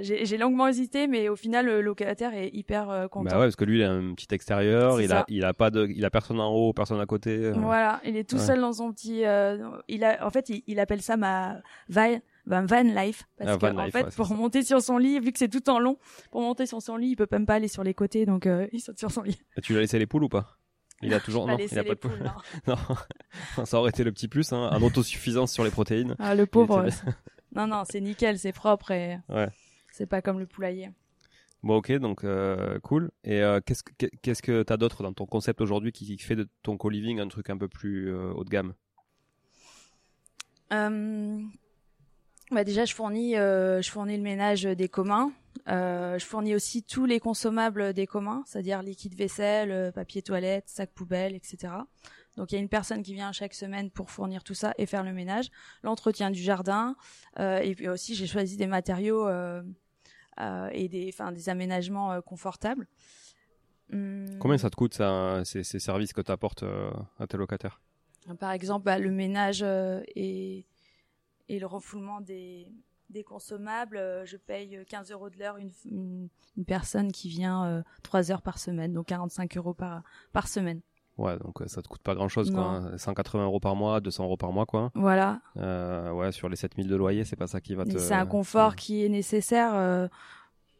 j'ai longuement hésité, mais au final le locataire est hyper content. Bah ouais, parce que lui il a un petit extérieur, il a, il a pas de, il a personne en haut, personne à côté. Voilà, il est tout seul dans son petit. il a, en fait, il, il appelle ça ma vaille ben, van life parce ah, que en fait pour monter sur son lit vu que c'est tout en long pour monter sur son lit il peut même pas aller sur les côtés donc euh, il saute sur son lit et tu lui as laissé les poules ou pas? Il a toujours non, il a pas de poules. Non. ça aurait été le petit plus, hein, un autosuffisance sur les protéines. Ah le pauvre. non non, c'est nickel, c'est propre et ouais. c'est pas comme le poulailler. Bon ok, donc euh, cool. Et euh, qu'est-ce que qu'est-ce que t'as d'autre dans ton concept aujourd'hui qui, fait de ton co-living un truc un peu plus haut de gamme? Bah déjà, je fournis, euh, je fournis le ménage des communs. Euh, je fournis aussi tous les consommables des communs, c'est-à-dire liquide vaisselle, euh, papier toilette, sac poubelle, etc. Donc il y a une personne qui vient chaque semaine pour fournir tout ça et faire le ménage, l'entretien du jardin, euh, et puis aussi j'ai choisi des matériaux et des, enfin des aménagements confortables. Hum. Combien ça te coûte ça, ces, ces services que tu apportes à tes locataires? Par exemple, bah, le ménage est et le refoulement des, des consommables, euh, je paye 15 euros de l'heure une, une, personne qui vient euh, 3 heures par semaine, donc 45 euros par, par semaine. Ouais, donc ça te coûte pas grand chose, quoi. 180 hein. euros par mois, 200 euros par mois, quoi. Voilà. Euh, ouais, sur les 7000 de loyer, c'est pas ça qui va te. C'est un confort qui est nécessaire euh,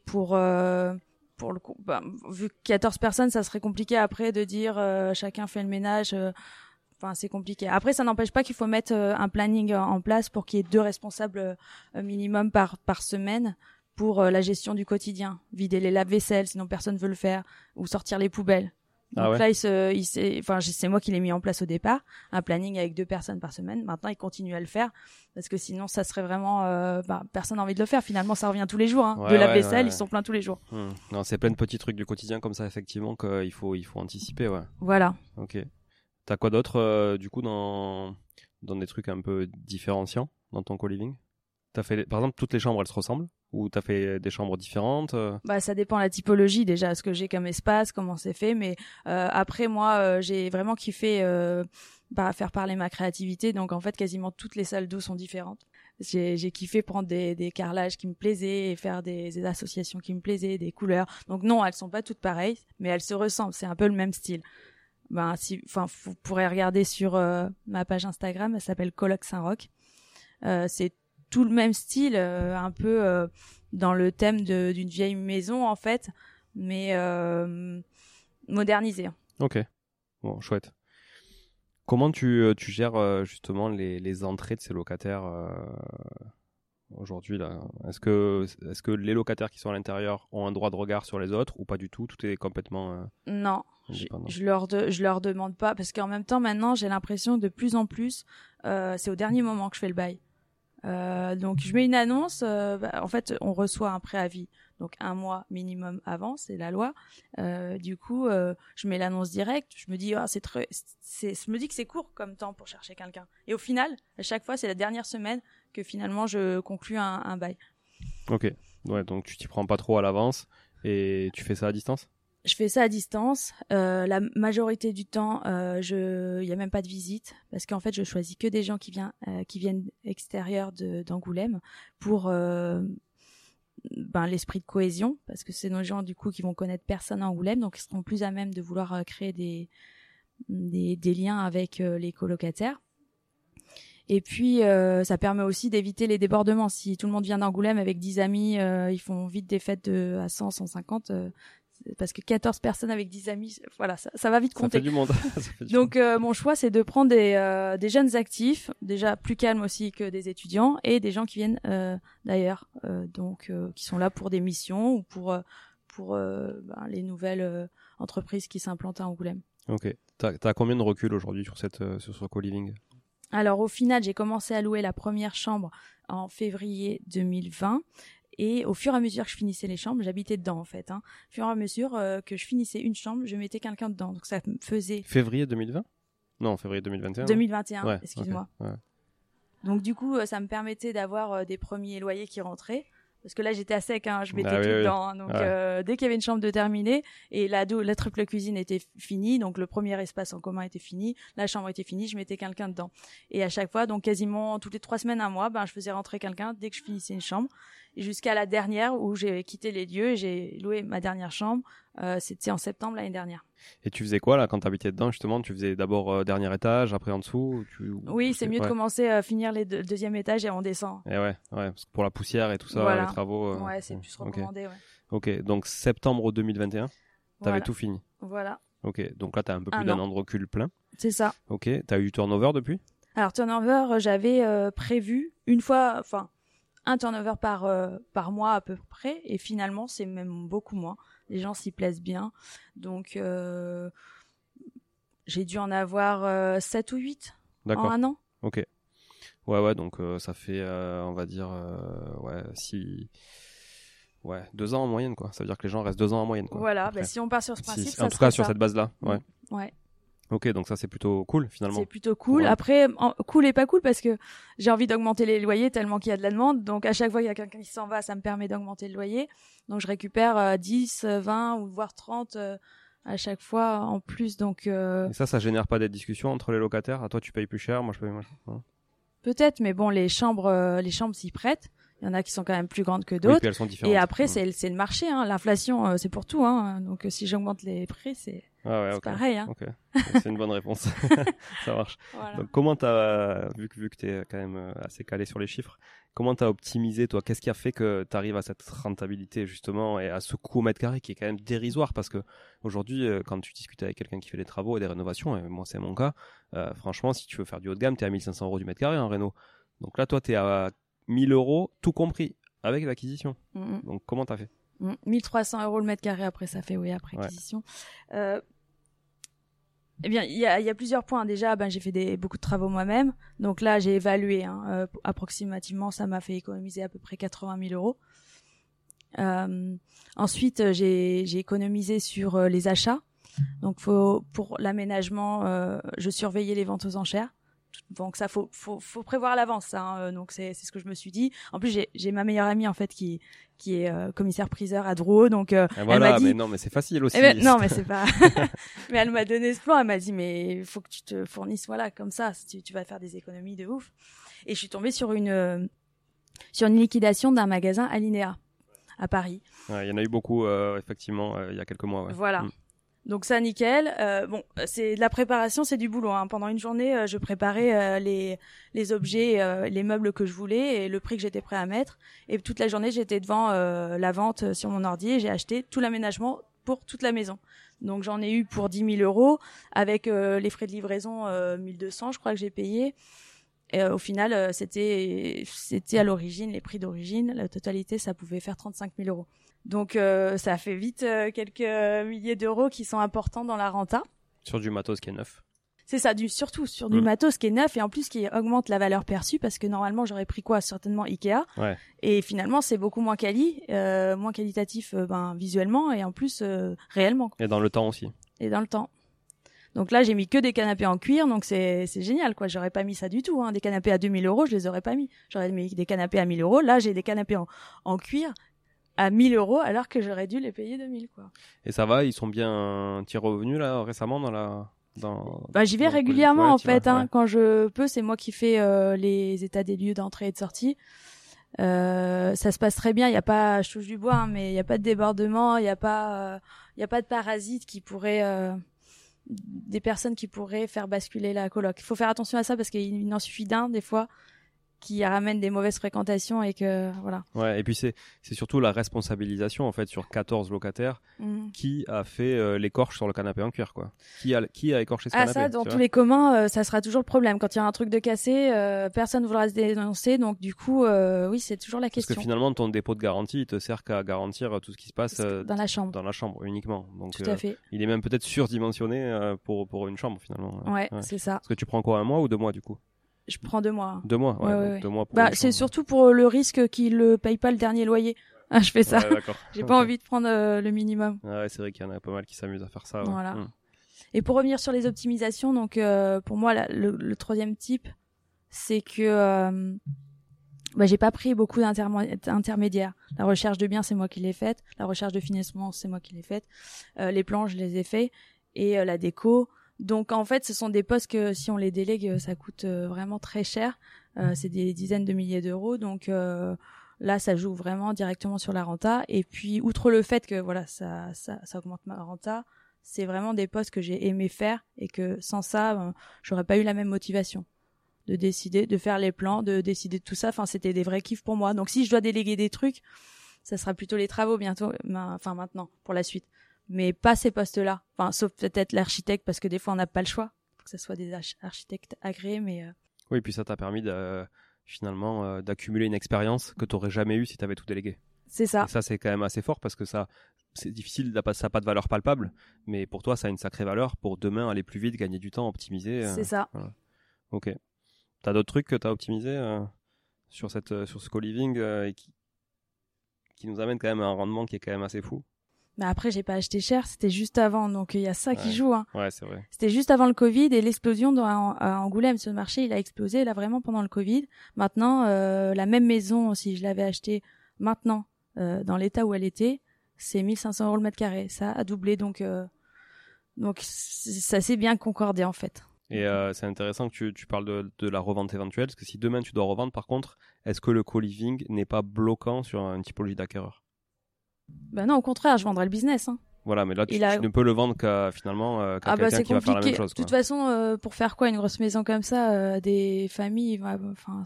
pour. Euh, pour le coup, bah, vu que 14 personnes, ça serait compliqué après de dire euh, chacun fait le ménage Enfin, c'est compliqué. Après, ça n'empêche pas qu'il faut mettre euh, un planning euh, en place pour qu'il y ait deux responsables euh, minimum par par semaine pour la gestion du quotidien, vider les lave-vaisselle, sinon personne veut le faire, ou sortir les poubelles. Ah Donc là, il se, il enfin, c'est moi qui l'ai mis en place au départ, un planning avec deux personnes par semaine. Maintenant, il continue à le faire parce que sinon, ça serait vraiment, bah, personne n'a envie de le faire. Finalement, ça revient tous les jours. Hein. de la vaisselle, ils sont pleins tous les jours. Hmm. Non, c'est plein de petits trucs du quotidien comme ça, effectivement, qu'il faut, il faut anticiper, ouais. Voilà. Ok. T'as quoi d'autre, euh, du coup, dans, dans des trucs un peu différenciants dans ton co-living? Fait, par exemple, toutes les chambres, elles se ressemblent? Ou t'as fait des chambres différentes euh? Bah, ça dépend la typologie déjà, ce que j'ai comme espace, comment c'est fait. Mais euh, après, moi, j'ai vraiment kiffé bah, faire parler ma créativité. Donc, en fait, quasiment toutes les salles d'eau sont différentes. J'ai kiffé prendre des, des carrelages qui me plaisaient et faire des, des, associations qui me plaisaient, des couleurs. Donc non, elles sont pas toutes pareilles, mais elles se ressemblent. C'est un peu le même style ben si enfin vous pourrez regarder sur euh, ma page Instagram elle s'appelle Coloc Saint-Roch. Euh, c'est tout le même style euh, un peu dans le thème d'une vieille maison en fait mais modernisé ok. Bon chouette. Comment tu, tu gères justement les, les entrées de ces locataires aujourd'hui là Est-ce que est-ce que les locataires qui sont à l'intérieur ont un droit de regard sur les autres ou pas du tout? Tout est complètement non je, leur je leur demande pas parce qu'en même temps maintenant j'ai l'impression de plus en plus euh, c'est au dernier moment que je fais le bail. Euh, donc je mets une annonce. Euh, bah, en fait, on reçoit un préavis, donc un mois minimum avant, c'est la loi. Euh, du coup, euh, je mets l'annonce directe. Je me dis, ah, c'est très, c'est, je me dis que c'est court comme temps pour chercher quelqu'un. Et au final, à chaque fois, c'est la dernière semaine que finalement je conclue un, un bail. Ok. Ouais, donc tu t'y prends pas trop à l'avance et tu fais ça à distance? Je fais ça à distance. Euh, la majorité du temps, euh, je, il y a même pas de visite parce qu'en fait, je choisis que des gens qui viennent, euh, qui viennent extérieurs d'Angoulême pour ben, l'esprit de cohésion, parce que c'est nos gens du coup qui vont connaître personne à Angoulême, donc ils seront plus à même de vouloir euh, créer des, des, des liens avec euh, les colocataires. Et puis, euh, ça permet aussi d'éviter les débordements. Si tout le monde vient d'Angoulême avec 10 amis, euh, ils font vite des fêtes de, à 100, 150. Euh, parce que 14 personnes avec 10 amis, voilà, ça, ça va vite Ça compter. fait du monde. Ça fait du Donc euh, mon choix c'est de prendre des, euh, des jeunes actifs, déjà plus calmes aussi que des étudiants, et des gens qui viennent euh, d'ailleurs, euh, donc euh, qui sont là pour des missions ou pour pour euh, ben, les nouvelles euh, entreprises qui s'implantent à Angoulême. monde. Ok. T'as as combien de recul aujourd'hui sur cette euh, sur ce co-living Alors au final j'ai commencé à louer la première chambre en février 2020. Et au fur et à mesure que je finissais les chambres, j'habitais dedans en fait. Hein. Au fur et à mesure euh, que je finissais une chambre, je mettais quelqu'un dedans. Donc ça me faisait Février 2020 Non, février 2021. non? 2021, Ouais, excuse-moi. ouais. Donc du coup, euh, ça me permettait d'avoir euh, des premiers loyers qui rentraient. Parce que là, j'étais à sec, hein, je mettais Ah oui, tout oui. dedans. hein. donc euh, dès qu'il y avait une chambre de terminée et la, la triple cuisine était finie, donc le premier espace en commun était fini, la chambre était finie, je mettais quelqu'un dedans. Et à chaque fois, donc quasiment toutes les trois semaines, un mois, ben je faisais rentrer quelqu'un dès que je finissais une chambre. Jusqu'à la dernière où j'ai quitté les lieux, et j'ai loué ma dernière chambre. Euh, C'était en septembre l'année dernière. Et tu faisais quoi là quand t'habitais dedans justement? Tu faisais d'abord euh, dernier étage, après en dessous ou tu... Oui, c'est mieux de commencer à finir les deux- le deuxième étage et on descend. Et ouais, ouais, parce que pour la poussière et tout ça, Voilà. les travaux. euh, ouais, c'est plus recommandé. Ouais. Ok, donc septembre 2021, t'avais Voilà. tout fini. voilà. Ok, donc là t'as un peu plus Un d'un an. de recul plein. c'est ça. Ok, t'as eu turnover depuis? Alors turnover, euh, j'avais euh, prévu une fois, enfin un turnover par euh, par mois à peu près, et finalement c'est même beaucoup moins. Les gens s'y plaisent bien, donc euh, j'ai dû en avoir euh, 7 ou 8 en un an. Ok. Ouais, ouais, donc euh, ça fait, euh, on va dire, euh, ouais, si. Ouais, deux ans en moyenne, quoi. Ça veut dire que les gens restent deux ans en moyenne, quoi. Voilà, bah, si on part sur ce principe, si- ça en tout cas, sur ça. cette base-là. Ouais. Ouais. Ok, donc ça, c'est plutôt cool, finalement. C'est plutôt cool. Ouais. Après, en- cool et pas cool parce que j'ai envie d'augmenter les loyers tellement qu'il y a de la demande. Donc à chaque fois qu'il y a quelqu'un qui s'en va, ça me permet d'augmenter le loyer. Donc je récupère euh, 10, euh, 20 ou voire 30 euh, à chaque fois en plus. Donc euh, Et ça, ça génère pas des discussions entre les locataires? À toi, tu payes plus cher, moi, je paye moins cher. Peut-être, mais bon, les chambres, euh, les chambres s'y prêtent. Il y en a qui sont quand même plus grandes que d'autres. et après, Mm. c'est le- marché. Hein. L'inflation, euh, c'est pour tout. Hein. Donc euh, si j'augmente les prix, c'est Ah ouais, c'est ok. pareil. Hein. C'est une bonne réponse. ça marche. Voilà. Donc, comment t'as, vu que, vu que t'es quand même euh, assez calé sur les chiffres, comment t'as optimisé, toi? Qu'est-ce qui a fait que t'arrives à cette rentabilité, justement, et à ce coût au mètre carré qui est quand même dérisoire? Parce que aujourd'hui, euh, quand tu discutes avec quelqu'un qui fait des travaux et des rénovations, et moi, c'est mon cas, euh, franchement, si tu veux faire du haut de gamme, t'es à 1500 euros du mètre carré en réno. Donc là, toi, t'es à 1000 euros, tout compris, avec l'acquisition. Mm, mm. Donc, comment t'as fait? Mm, 1300 euros le mètre carré après ça fait oui après Ouais. acquisition. Euh, eh bien il y a, plusieurs points. Déjà ben j'ai fait des beaucoup de travaux moi-même. Donc là j'ai évalué hein, euh, approximativement ça m'a fait économiser à peu près 80 000 euros. Euh, ensuite j'ai économisé sur euh, les achats. Donc pour l'aménagement je surveillais les ventes aux enchères donc ça faut faut, faut prévoir à l'avance hein, euh, donc c'est c'est ce que je me suis dit en plus j'ai j'ai ma meilleure amie en fait qui qui est euh, commissaire priseur à Drouot donc euh, Voilà, m'a dit- mais non, mais c'est facile aussi. eh ben, non, mais c'est pas. mais elle m'a donné ce plan. Elle m'a dit, mais il faut que tu te fournisses, voilà, comme ça, tu, tu vas faire des économies de ouf. Et je suis tombée sur une euh, sur une liquidation d'un magasin Alinéa à Paris. Ouais, Il y en a eu beaucoup, euh, effectivement, euh, il y a quelques mois. ouais. Voilà. Mm. Donc ça, nickel. Euh, bon, c'est de la préparation, c'est du boulot. Hein. Pendant une journée, euh, je préparais euh, les les objets, euh, les meubles que je voulais et le prix que j'étais prêt à mettre. Et toute la journée, j'étais devant la vente sur mon ordi et j'ai acheté tout l'aménagement pour toute la maison. Donc j'en ai eu pour 10 000 euros avec les frais de livraison euh, 1200, je crois que j'ai payé. Et au final, c'était c'était à l'origine les prix d'origine. La totalité, ça pouvait faire 35 000 euros. Donc euh, ça fait vite euh, quelques milliers d'euros qui sont importants dans la renta. Sur du matos qui est neuf. C'est ça, du, surtout sur du Mm. matos qui est neuf et en plus qui augmente la valeur perçue parce que normalement j'aurais pris quoi? Certainement Ikea. Ouais. Et finalement c'est beaucoup moins quali, euh, moins qualitatif euh, ben, visuellement et en plus euh, réellement Et dans le temps aussi. et dans le temps. Donc là j'ai mis que des canapés en cuir donc c'est c'est génial quoi. J'aurais pas mis ça du tout. Hein. Des canapés à 2000 euros je les aurais pas mis. J'aurais mis des canapés à 1000 euros. Là j'ai des canapés en, en cuir à 1000 euros alors que j'aurais dû les payer 2000 quoi. Et ça va, ils sont bien tirés revenus là récemment dans la. Dans... Bah, j'y vais régulièrement en vas, fait. Hein. ouais. Quand je peux, c'est moi qui fais euh, les états des lieux d'entrée et de sortie. ça se passe très bien. Il y a pas, je touche du bois, hein, mais il y a pas de débordement, il y a pas, il y a pas de parasites qui pourraient des personnes qui pourraient faire basculer la coloc. Il faut faire attention à ça parce qu'il n'en suffit d'un des fois qui ramène des mauvaises fréquentations et que voilà. Ouais, et puis c'est c'est surtout la responsabilisation en fait sur 14 locataires mhm. qui a fait euh, l'écorche sur le canapé en cuir quoi. Qui a qui a écorché ce ah, canapé ça dans tous les communs euh, ça sera toujours le problème quand il y a un truc de cassé euh, personne ne voudra se dénoncer donc du coup oui, c'est toujours la question. Parce que finalement ton dépôt de garantie il te sert qu'à garantir tout ce qui se passe dans la chambre. Dans la chambre uniquement. Donc tout à fait. il est même peut-être surdimensionné pour pour une chambre finalement. Ouais, c'est ça. Parce que tu prends quoi un mois ou deux mois du coup? Je prends deux mois. Deux mois, ouais. Deux mois bah, c'est surtout pour le risque qu'il ne paye pas le dernier loyer. Ah, je fais ça. J'ai pas envie de prendre euh, le minimum. Ah ouais, c'est vrai qu'il y en a pas mal qui s'amusent à faire ça. Voilà. Hmm. Et pour revenir sur les optimisations, donc euh, pour moi, le, troisième type, c'est que euh, bah, j'ai pas pris beaucoup d'intermédiaires. La recherche de biens, c'est moi qui l'ai faite. La recherche de financement, c'est moi qui l'ai faite. les plans, je les ai faits. Et la déco, donc en fait, ce sont des postes que si on les délègue, ça coûte euh, vraiment très cher. Euh, c'est des dizaines de milliers d'euros. Donc euh, là, ça joue vraiment directement sur la renta. Et puis outre le fait que voilà, ça, ça, ça augmente ma renta, c'est vraiment des postes que j'ai aimé faire et que sans ça, j'aurais pas eu la même motivation de décider, de faire les plans, de décider de tout ça. Enfin, c'était des vrais kiffs pour moi. Donc si je dois déléguer des trucs, ça sera plutôt les travaux bientôt, enfin maintenant pour la suite mais pas ces postes-là. Enfin, sauf peut-être l'architecte, parce que des fois on n'a pas le choix. Faut que ce soit des architectes agréés, mais. Euh... Oui, puis ça t'a permis de, finalement euh, d'accumuler une expérience que tu n'aurais jamais eue si tu avais tout délégué. C'est ça. Et ça, c'est quand même assez fort parce que ça, c'est difficile, ça n'a pas de valeur palpable, mais pour toi, ça a une sacrée valeur pour demain aller plus vite, gagner du temps, optimiser. Euh, c'est ça. Ok. T'as d'autres trucs que tu as optimisé sur, cette, sur ce co-living qui, qui nous amène quand même à un rendement qui est quand même assez fou? Mais après, j'ai pas acheté cher, c'était juste avant, donc il y a ça qui joue. Hein. Ouais, c'est vrai. C'était juste avant le Covid et l'explosion à Angoulême, ce marché, il a explosé là vraiment pendant le Covid. Maintenant, euh, la même maison, si je l'avais acheté maintenant euh, dans l'état où elle était, c'est 1500 euros le mètre carré. Ça a doublé, donc euh, donc ça s'est bien concordé en fait. Et euh, c'est intéressant que tu, tu parles de, de, la revente éventuelle, parce que si demain tu dois revendre, par contre, est-ce que le co-living n'est pas bloquant sur une typologie d'acquéreur? Bah non, au contraire, je vendrai le business. Hein. Voilà, mais là, tu, ne peux le vendre qu'à finalement euh, qu'à ah bah, quelqu'un qui va faire la même chose. De toute façon, euh, pour faire quoi une grosse maison comme ça, euh, des familles, enfin,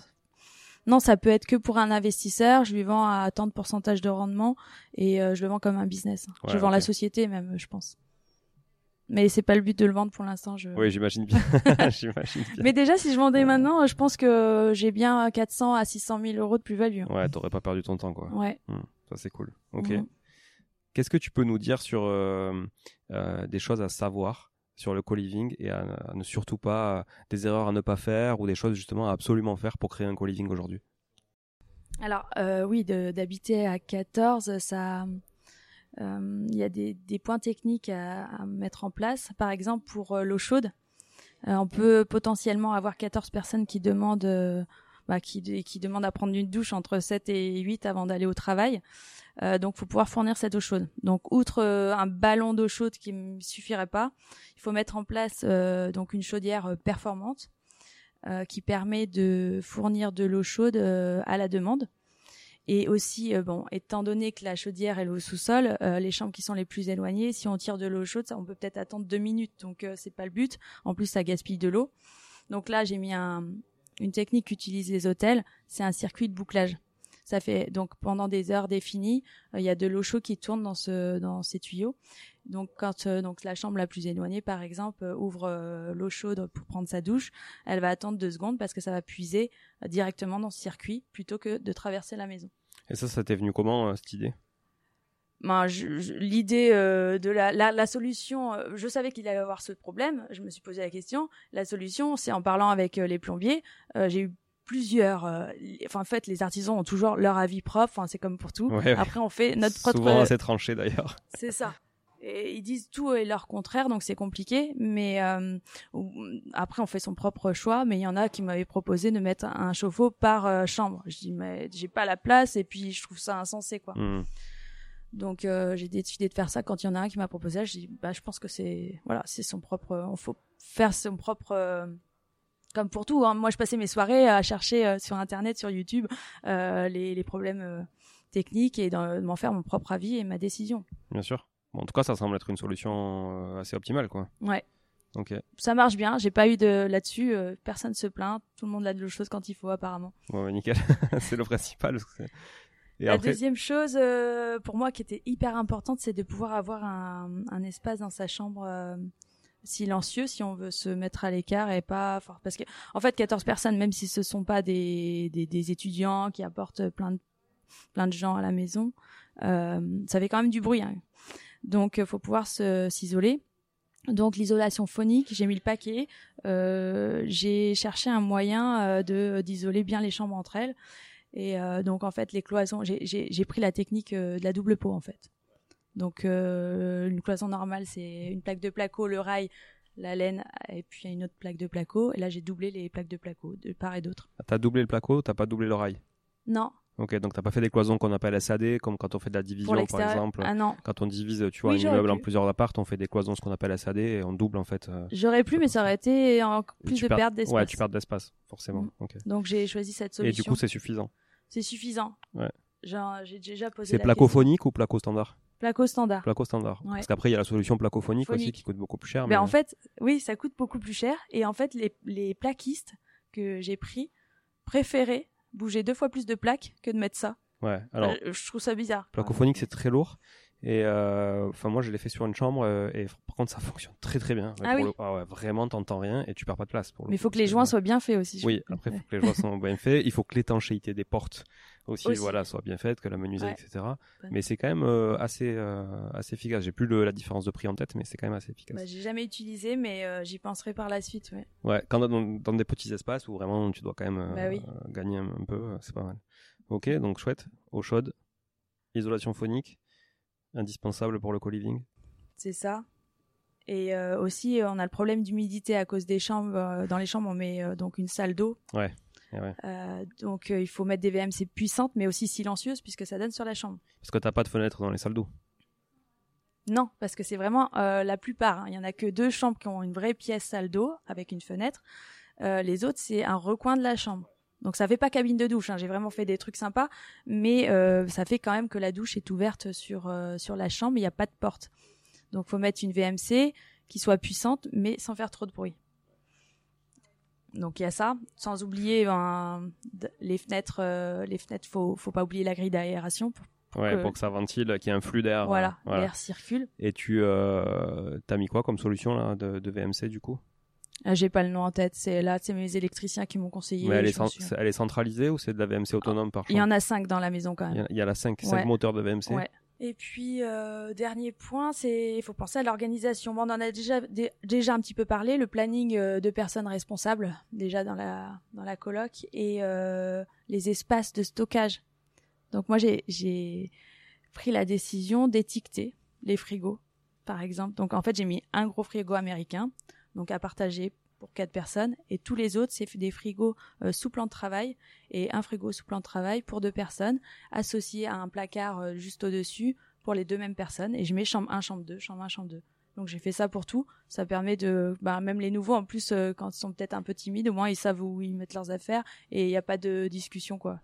non, ça peut être que pour un investisseur. Je lui vends à tant de pourcentage de rendement et je le vends comme un business. je vends la société même, je pense. Mais c'est pas le but de le vendre pour l'instant. Je... Oui, j'imagine bien. bien. Mais déjà, si je vendais maintenant, je pense que j'ai bien 400 à 600 000 euros de plus-value. Ouais, t'aurais pas perdu ton temps, quoi. Ouais. Hmm. Ça, c'est cool. Ok. Qu'est-ce que tu peux nous dire sur euh, euh, des choses à savoir sur le co-living et à, ne surtout pas, des erreurs à ne pas faire ou des choses justement à absolument faire pour créer un co-living aujourd'hui? Alors, euh, oui, d'habiter à 14, ça. Il y a des, points techniques à, mettre en place. Par exemple, pour l'eau chaude, on peut potentiellement avoir 14 personnes qui demandent bah, qui, qui demande à prendre une douche entre 7 et 8 avant d'aller au travail. Euh, donc, faut pouvoir fournir cette eau chaude. Donc, outre euh, un ballon d'eau chaude qui ne suffirait pas, il faut mettre en place euh, donc une chaudière euh, performante qui permet de fournir de l'eau chaude à la demande. Et aussi, bon, étant donné que la chaudière est au sous-sol, les chambres qui sont les plus éloignées, si on tire de l'eau chaude, ça, on peut peut-être attendre deux minutes. Donc, c'est pas le but. En plus, ça gaspille de l'eau. Donc là, j'ai mis un, une technique qu'utilisent les hôtels, c'est un circuit de bouclage. Ça fait donc pendant des heures définies, euh, il y a de l'eau chaude qui tourne dans ce dans ces tuyaux. Donc quand euh, donc la chambre la plus éloignée par exemple euh, ouvre l'eau chaude pour prendre sa douche, elle va attendre deux secondes parce que ça va puiser directement dans ce circuit plutôt que de traverser la maison. Et ça, ça t'est venu comment cette idée? Ben, l'idée euh, de la, la, la solution, euh, je savais qu'il allait avoir ce problème. Je me suis posé la question. La solution, c'est en parlant avec euh, les plombiers. j'ai eu plusieurs. enfin, en fait, les artisans ont toujours leur avis propre. Enfin, c'est comme pour tout. Après, on fait notre propre. Souvent assez tranché d'ailleurs. C'est ça. Et ils disent tout et leur contraire, donc c'est compliqué. Mais après, on fait son propre choix. Mais il y en a qui m'avaient proposé de mettre un chauffe-eau par chambre. Je dis mais j'ai pas la place et puis je trouve ça insensé quoi. Hmm. Donc euh, j'ai décidé de faire ça quand il y en a un qui m'a proposé. Je dis bah je pense que c'est voilà c'est son propre. On faut faire son propre euh, comme pour tout, hein. moi je passais mes soirées à chercher euh, sur internet, sur YouTube, euh, les, les, problèmes euh, techniques et de m'en faire mon propre avis et ma décision. Bien sûr. Bon, en tout cas, ça semble être une solution assez optimale, quoi. Ouais. Ça marche bien. J'ai pas eu de là-dessus. personne se plaint. Tout le monde a de l'eau chose quand il faut, apparemment. Ouais, nickel. c'est le principal. Et la deuxième chose pour moi qui était hyper importante, c'est de pouvoir avoir un, un, espace dans sa chambre silencieux si on veut se mettre à l'écart et pas fort parce que en fait 14 personnes même si ce sont pas des, des, des étudiants qui apportent plein de plein de gens à la maison euh, ça fait quand même du bruit hein. donc il faut pouvoir se s'isoler. Donc l'isolation phonique j'ai mis le paquet. Euh, j'ai cherché un moyen euh, de d'isoler bien les chambres entre elles et euh, donc en fait les cloisons j'ai pris la technique euh, de la double peau en fait donc euh, une cloison normale, c'est une plaque de placo, le rail, la laine, et puis une autre plaque de placo. Et là, j'ai doublé les plaques de placo de part et d'autre. T'as doublé le placo, t'as pas doublé le rail? Non. Ok, donc t'as pas fait des cloisons qu'on appelle SAD, comme quand on fait de la division par exemple. Ah non. Quand on divise, tu vois, un immeuble en plusieurs apparts, on fait des cloisons ce qu'on appelle SAD et on double en fait. Euh, J'aurais pu, mais ça aurait été en plus de perte d'espace. Ouais, tu perds d'espace, forcément. Mm. Donc j'ai choisi cette solution. Et du coup, c'est suffisant. C'est suffisant. Ouais. J'ai déjà posé. C'est placophonique ou placo standard? Placo standard. Placo standard. Parce qu'après, il y a la solution placophonique aussi qui coûte beaucoup plus cher. Ben, mais... en fait, oui, ça coûte beaucoup plus cher. Et en fait, les, les plaquistes que j'ai pris préféraient bouger deux fois plus de plaques que de mettre ça. Ouais, alors. Euh, je trouve ça bizarre. Placophonique, c'est très lourd. Et euh, enfin, moi, je l'ai fait sur une chambre euh, et par contre, ça fonctionne très très bien. Ah oui. ah ouais, vraiment, t'entends rien et tu perds pas de place. Pour Mais il faut que les joints soient bien faits aussi. Oui, après, il faut que les joints soient bien faits. Il faut que l'étanchéité des portes aussi, voilà, soit bien faite, que la menuiserie, etc. Mais c'est quand même euh, assez assez efficace. J'ai plus la différence de prix en tête, mais c'est quand même assez efficace. Bah, j'ai jamais utilisé, mais j'y penserai par la suite. Ouais. Ouais, quand dans, dans, des petits espaces où vraiment tu dois quand même bah gagner un, un peu, c'est pas mal. Ok, donc chouette, eau chaude, isolation phonique indispensable pour le co-living. C'est ça. Et euh, aussi, on a le problème d'humidité à cause des chambres. Euh, dans les chambres, on met euh, donc une salle d'eau. Ouais. donc, il faut mettre des VMC puissantes, mais aussi silencieuses, puisque ça donne sur la chambre. Parce que t'as pas de fenêtre dans les salles d'eau. Non, parce que c'est vraiment la plupart. Hein. Il y en a que deux chambres qui ont une vraie pièce salle d'eau avec une fenêtre. les autres, c'est un recoin de la chambre. Donc ça fait pas cabine de douche. Hein. J'ai vraiment fait des trucs sympas, mais euh, ça fait quand même que la douche est ouverte sur euh, sur la chambre. Il n'y a pas de porte. Donc faut mettre une VMC qui soit puissante, mais sans faire trop de bruit. Donc il y a ça, sans oublier ben, les fenêtres. Euh, les fenêtres, faut faut pas oublier la grille d'aération pour, ouais, pour que ça ventile, qu'il y ait un flux d'air. Voilà, l'air circule. Et tu euh, as mis quoi comme solution là de, de VMC du coup? Ah, j'ai pas le nom en tête. C'est là, c'est mes électriciens qui m'ont conseillé. Mais elle est, elle est, centralisée ou c'est de la VMC autonome par Il y en a cinq dans la maison quand même. Il y, a, la cinq, cinq moteurs de VMC. Ouais. Et puis euh, dernier point, c'est il faut penser à l'organisation. Bon, on en a déjà déjà un petit peu parlé, le planning euh, de personnes responsables déjà dans la dans la coloc et euh, les espaces de stockage. Donc moi j'ai j'ai pris la décision d'étiqueter les frigos par exemple. Donc en fait j'ai mis un gros frigo américain donc à partager pour quatre personnes. Et tous les autres c'est des frigos euh, sous plan de travail. Et un frigo sous plan de travail pour deux personnes associé à un placard euh, juste au-dessus pour les deux mêmes personnes. Et je mets chambre 1 chambre 2 chambre 1 chambre 2 donc j'ai fait ça pour tout. Ça permet de bah, même les nouveaux en plus euh, quand ils sont peut-être un peu timides au moins ils savent où ils mettent leurs affaires et il n'y a pas de discussion quoi.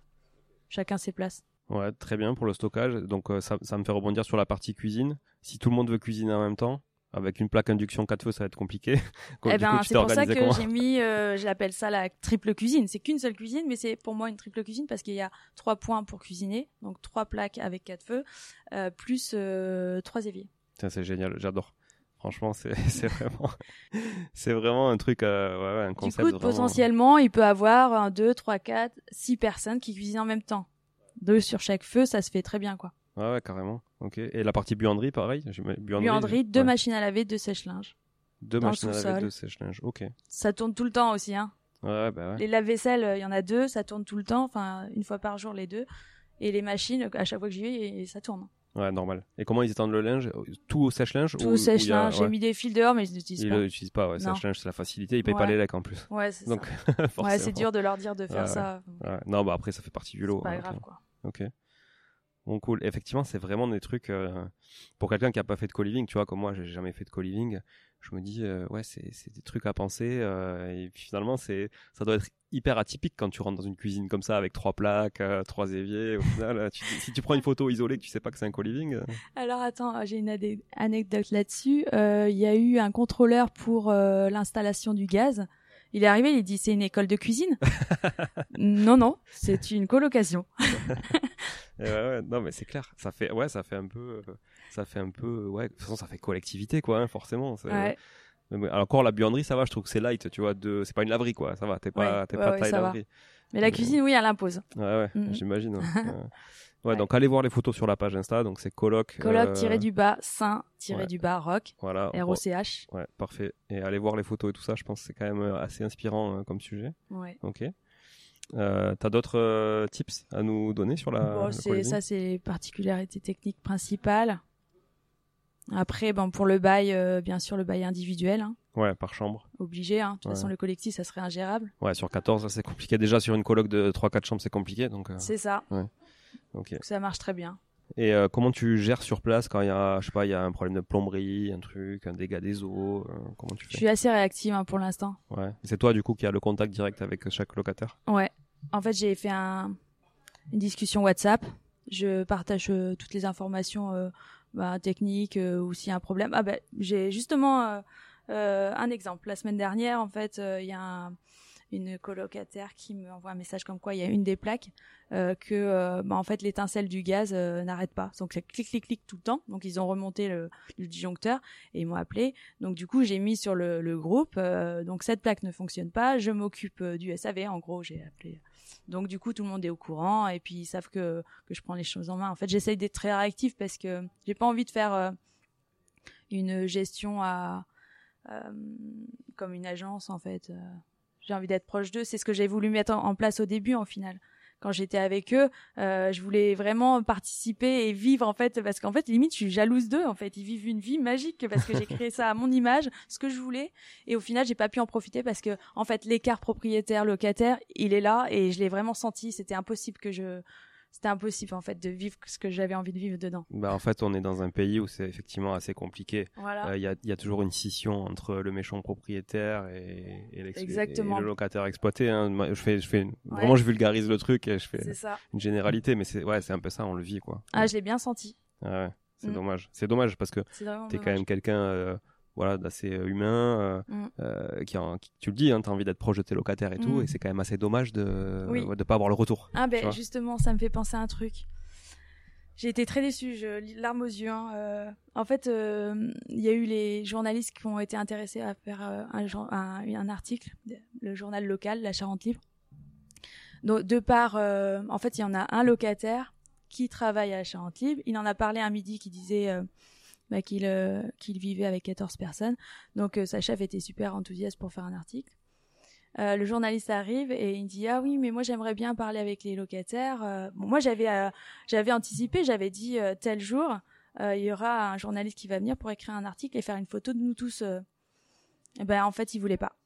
Chacun ses places. Ouais très bien pour le stockage. Donc ça, ça me fait rebondir sur la partie cuisine. Si tout le monde veut cuisiner en même temps avec une plaque induction 4 feux, ça va être compliqué. eh ben, c'est pour ça que j'ai mis, euh, j'appelle ça la triple cuisine. C'est qu'une seule cuisine, mais c'est pour moi une triple cuisine parce qu'il y a trois points pour cuisiner, donc trois plaques avec quatre feux, euh, plus euh, trois éviers. C'est génial, j'adore. Franchement, c'est vraiment, c'est vraiment un truc, euh, ouais, un concept. Du coup, potentiellement, il peut avoir un, deux, trois, quatre, six personnes qui cuisinent en même temps. Deux sur chaque feu, ça se fait très bien, quoi. Ouais, ouais, carrément. Ok. Et la partie buanderie, pareil Buanderie, buanderie deux machines à laver, deux sèche-linge. Deux machines à laver, deux sèche-linge. Ok. Ça tourne tout le temps aussi, hein. Ouais, bah ouais. Les lave-vaisselle, il y en a deux, ça tourne tout le temps, enfin une fois par jour les deux. Et les machines, à chaque fois que j'y vais, ça tourne. Ouais, normal. Et comment ils étendent le linge? Tout au sèche-linge Tout au sèche-linge. J'ai mis des fils dehors, mais ils n'utilisent pas. Ils l'utilisent pas, ouais. Sèche-linge, c'est la facilité. Ils payent pas les lecs en plus. Ouais, c'est ça. ouais, c'est dur de leur dire de faire ça. Non, bah après, ça fait partie du lot. Pas grave, quoi. Ok. Bon, cool. Effectivement, c'est vraiment des trucs euh, pour quelqu'un qui a pas fait de co-living, tu vois, comme moi, j'ai jamais fait de co-living. Je me dis, euh, ouais, c'est c'est des trucs à penser. euh, et puis finalement, c'est ça doit être hyper atypique quand tu rentres dans une cuisine comme ça avec trois plaques, trois éviers. Au final, tu- si tu prends une photo isolée que tu sais pas que c'est un co-living, Alors attends, j'ai une anecdote là-dessus. Il y a eu un contrôleur pour l'installation du gaz. Il est arrivé, il dit c'est une école de cuisine. non non, c'est une colocation. ouais, ouais, non, mais c'est clair. Ça fait, ouais, ça fait un peu, euh, ça fait un peu, ouais. De toute façon, ça fait collectivité, quoi, hein, forcément. Ouais. Bon, alors, encore la buanderie, ça va. Je trouve que c'est light, tu vois. De, c'est pas une laverie, quoi. Ça va. T'es pas, t'es pas taille laverie. Mais la cuisine, oui, elle impose. Ouais, ouais, Mhm. j'imagine. Ouais. Ouais. Donc allez voir les photos sur la page Insta. Donc c'est coloc. Coloc euh, tiré du bas, saint tiré ouais. du bas, rock, Voilà. R O C H. Ouais, parfait. Et allez voir les photos et tout ça. Je pense que c'est quand même euh, assez inspirant euh, comme sujet. Ouais. Ok. Euh, T'as d'autres euh, tips à nous donner sur la. Bon, le ça, c'est les particularités techniques principales. Après, bon, pour le bail, euh, bien sûr, le bail individuel, hein, Ouais, par chambre. obligé. Hein. De toute Ouais. façon, le collectif, ça serait ingérable. Ouais, sur 14, ça, c'est compliqué. Déjà sur une coloc de 3-4 chambres, c'est compliqué. Donc. euh, C'est ça. Ok. Donc, ça marche très bien. Et euh, comment tu gères sur place quand il y a, je sais pas, il y a un problème de plomberie, un truc, un dégât des eaux. euh, comment tu Je fais suis assez réactive hein, pour l'instant. Ouais. C'est toi du coup qui a le contact direct avec chaque locataire? Ouais. En fait, j'ai fait un, une discussion WhatsApp. Je partage euh, toutes les informations bah, techniques ou s'il y a un problème. Ah ben, j'ai justement un exemple. La semaine dernière, en fait, il y a un- une colocataire qui me envoie un message comme quoi il y a une des plaques euh, que euh, bah, en fait l'étincelle du gaz euh, n'arrête pas. Donc ça clic clic clic tout le temps. Donc ils ont remonté le, le disjoncteur et ils m'ont appelé. Donc du coup j'ai mis sur le, le groupe. euh, donc cette plaque ne fonctionne pas. Je m'occupe euh, du SAV. En gros j'ai appelé. Donc du coup tout le monde est au courant et puis ils savent que que je prends les choses en main. En fait j'essaye d'être très réactif parce que j'ai pas envie de faire euh, une gestion à comme une agence en fait. J'ai envie d'être proche d'eux. C'est ce que j'ai voulu mettre en, en place au début, en final. Quand j'étais avec eux, euh, je voulais vraiment participer et vivre en fait, parce qu'en fait, limite, je suis jalouse d'eux. En fait, ils vivent une vie magique parce que j'ai créé ça à mon image, ce que je voulais, et au final, j'ai pas pu en profiter parce que en fait, l'écart propriétaire-locataire, il est là et je l'ai vraiment senti. C'était impossible que je, c'était impossible en fait de vivre ce que j'avais envie de vivre dedans. Bah en fait, on est dans un pays où c'est effectivement assez compliqué. Voilà. Euh, Il y, a, il y a toujours une scission entre le méchant propriétaire et, et, et le locataire exploité. Hein. Je fais, je fais vraiment, je vulgarise le truc et je fais une généralité, mais c'est ouais, c'est un peu ça, on le vit quoi. Ah, je l'ai bien senti. Ah ouais, c'est Mm. dommage. C'est dommage parce que t'es quand même quelqu'un euh, voilà d'assez euh, humain euh, Mm. euh, qui, en- qui- tu le dis hein, t'as envie d'être proche de tes locataires et tout Mm. et c'est quand même assez dommage de Oui. de pas avoir le retour Ah tu ben justement, ça me fait penser à un truc. J'ai été très déçue, je larmes aux yeux. hein. Euh, en fait, euh, il y a eu les journalistes qui ont été intéressés à faire euh, un, un, un article, le journal local, la Charente Libre. Donc, de part, euh, en fait, il y en a un locataire qui travaille à la Charente Libre. Il en a parlé un midi qui disait euh, bah, qu'il euh, qu'il vivait avec 14 personnes. Donc, euh, sa chef était super enthousiaste pour faire un article. Euh, le journaliste arrive et il dit ah oui mais moi j'aimerais bien parler avec les locataires. Bon, moi j'avais j'avais anticipé, j'avais dit tel jour il y aura un journaliste qui va venir pour écrire un article et faire une photo de nous tous. Eh ben en fait il voulait pas.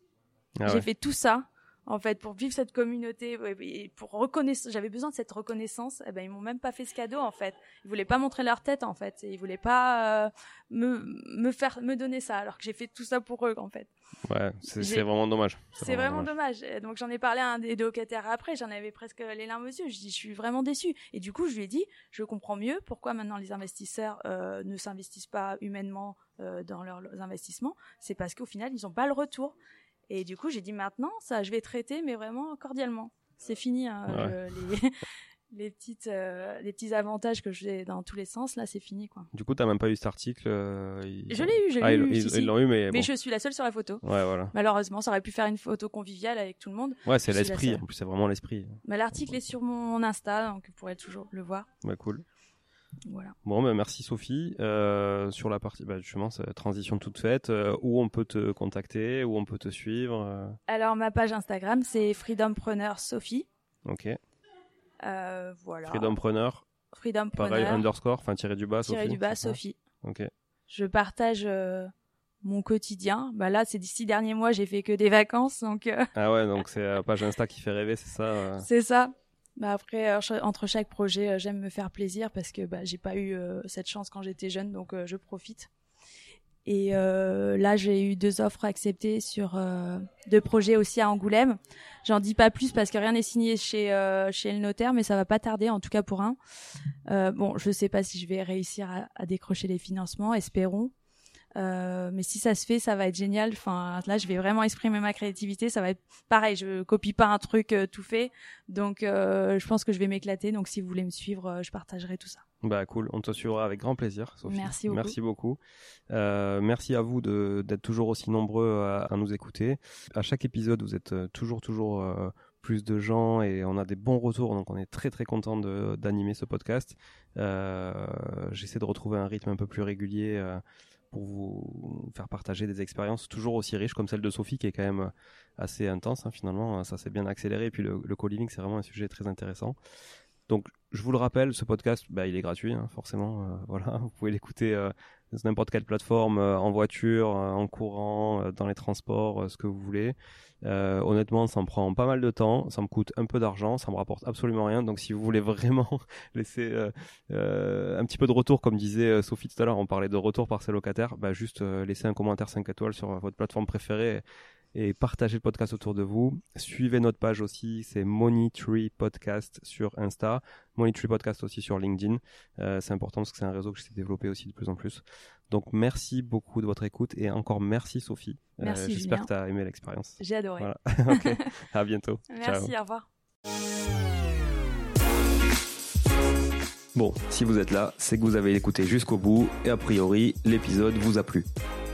Ah J'ai fait tout ça en fait pour vivre cette communauté et pour j'avais besoin de cette reconnaissance eh ben ils m'ont même pas fait ce cadeau en fait ils voulaient pas montrer leur tête en fait et ils voulaient pas euh, me me faire me donner ça alors que j'ai fait tout ça pour eux en fait ouais c'est vraiment dommage c'est vraiment dommage. Donc j'en ai parlé à un des locataires après, j'en avais presque les larmes aux yeux. Je dis, je suis vraiment déçue. Et du coup, je lui ai dit, je comprends mieux pourquoi maintenant les investisseurs euh, ne s'investissent pas humainement euh, dans leurs leurs investissements. C'est parce qu'au final, ils n'ont pas le retour. Et du coup, j'ai dit maintenant, ça, je vais traiter, mais vraiment cordialement. C'est fini. hein, Ouais. les, les petites, euh, les petits avantages que j'ai dans tous les sens, là, c'est fini, quoi. du coup t'as même pas eu cet article euh, ils- Je l'ai eu, je l'ai ah, eu. ils- si, ils l'ont eu mais, Mais bon. je suis la seule sur la photo. ouais voilà Malheureusement, ça aurait pu faire une photo conviviale avec tout le monde. ouais c'est l'esprit en plus c'est vraiment l'esprit Mais l'article est sur mon Insta, donc vous pourrez toujours le voir. ouais cool Voilà. Bon, bah, merci Sophie. Euh, sur la partie, bah, justement, cette transition toute faite, euh, où on peut te contacter, où on peut te suivre. euh, Alors ma page Instagram, c'est Freedompreneur Sophie. ok. Voilà. Freedompreneur, pareil, Freedompreneur. underscore, enfin tiré du bas, tiré Sophie. du bas Sophie. Ok. Je partage mon quotidien. Bah là, ces six derniers mois, j'ai fait que des vacances, donc euh, Ah ouais, donc c'est la page Insta qui fait rêver, c'est ça. euh? c'est ça. Bah après, entre chaque projet, j'aime me faire plaisir parce que bah, j'ai pas eu cette chance quand j'étais jeune, donc je profite. Et euh, là, j'ai eu deux offres acceptées sur euh, deux projets aussi à Angoulême. J'en dis pas plus parce que rien n'est signé chez euh, chez le notaire, mais ça va pas tarder, en tout cas pour un. Euh, bon, je sais pas si je vais réussir à, à décrocher les financements, espérons. Euh, mais si ça se fait, ça va être génial. Enfin, là, je vais vraiment exprimer ma créativité. Ça va être pareil. Je copie pas un truc euh, tout fait, donc euh, je pense que je vais m'éclater. Donc, si vous voulez me suivre, je partagerai tout ça. Bah cool, on te suivra avec grand plaisir, Sophie. Merci beaucoup. Merci beaucoup. merci à vous d'être toujours aussi nombreux à, à, nous écouter. À chaque épisode, vous êtes toujours toujours plus de gens et on a des bons retours, donc on est très très content d'animer ce podcast. J'essaie de retrouver un rythme un peu plus régulier pour vous faire partager des expériences toujours aussi riches comme celle de Sophie qui est quand même assez intense hein, finalement. Ça s'est bien accéléré. Et puis le, co-living c'est vraiment un sujet très intéressant. Donc je vous le rappelle ce podcast bah, il est gratuit hein, forcément. Euh, voilà vous pouvez l'écouter euh, sur n'importe quelle plateforme euh, en voiture en courant dans les transports ce que vous voulez euh, honnêtement, ça me prend pas mal de temps, ça me coûte un peu d'argent, ça me rapporte absolument rien. Donc, si vous voulez vraiment laisser euh, euh, un petit peu de retour, comme disait Sophie tout à l'heure, on parlait de retour par ses locataires, bah juste laissez un commentaire 5 étoiles sur votre plateforme préférée partagez le podcast autour de vous. Suivez notre page aussi, c'est Money Tree Podcast sur Insta, Money Tree Podcast aussi sur LinkedIn. c'est important parce que c'est un réseau que j'essaie de développer aussi de plus en plus. Donc merci beaucoup de votre écoute et encore merci Sophie. Euh, merci. J'espère que tu as aimé l'expérience. J'ai adoré. Voilà. À bientôt. Merci, au revoir. Bon, si vous êtes là, c'est que vous avez écouté jusqu'au bout et a priori, l'épisode vous a plu.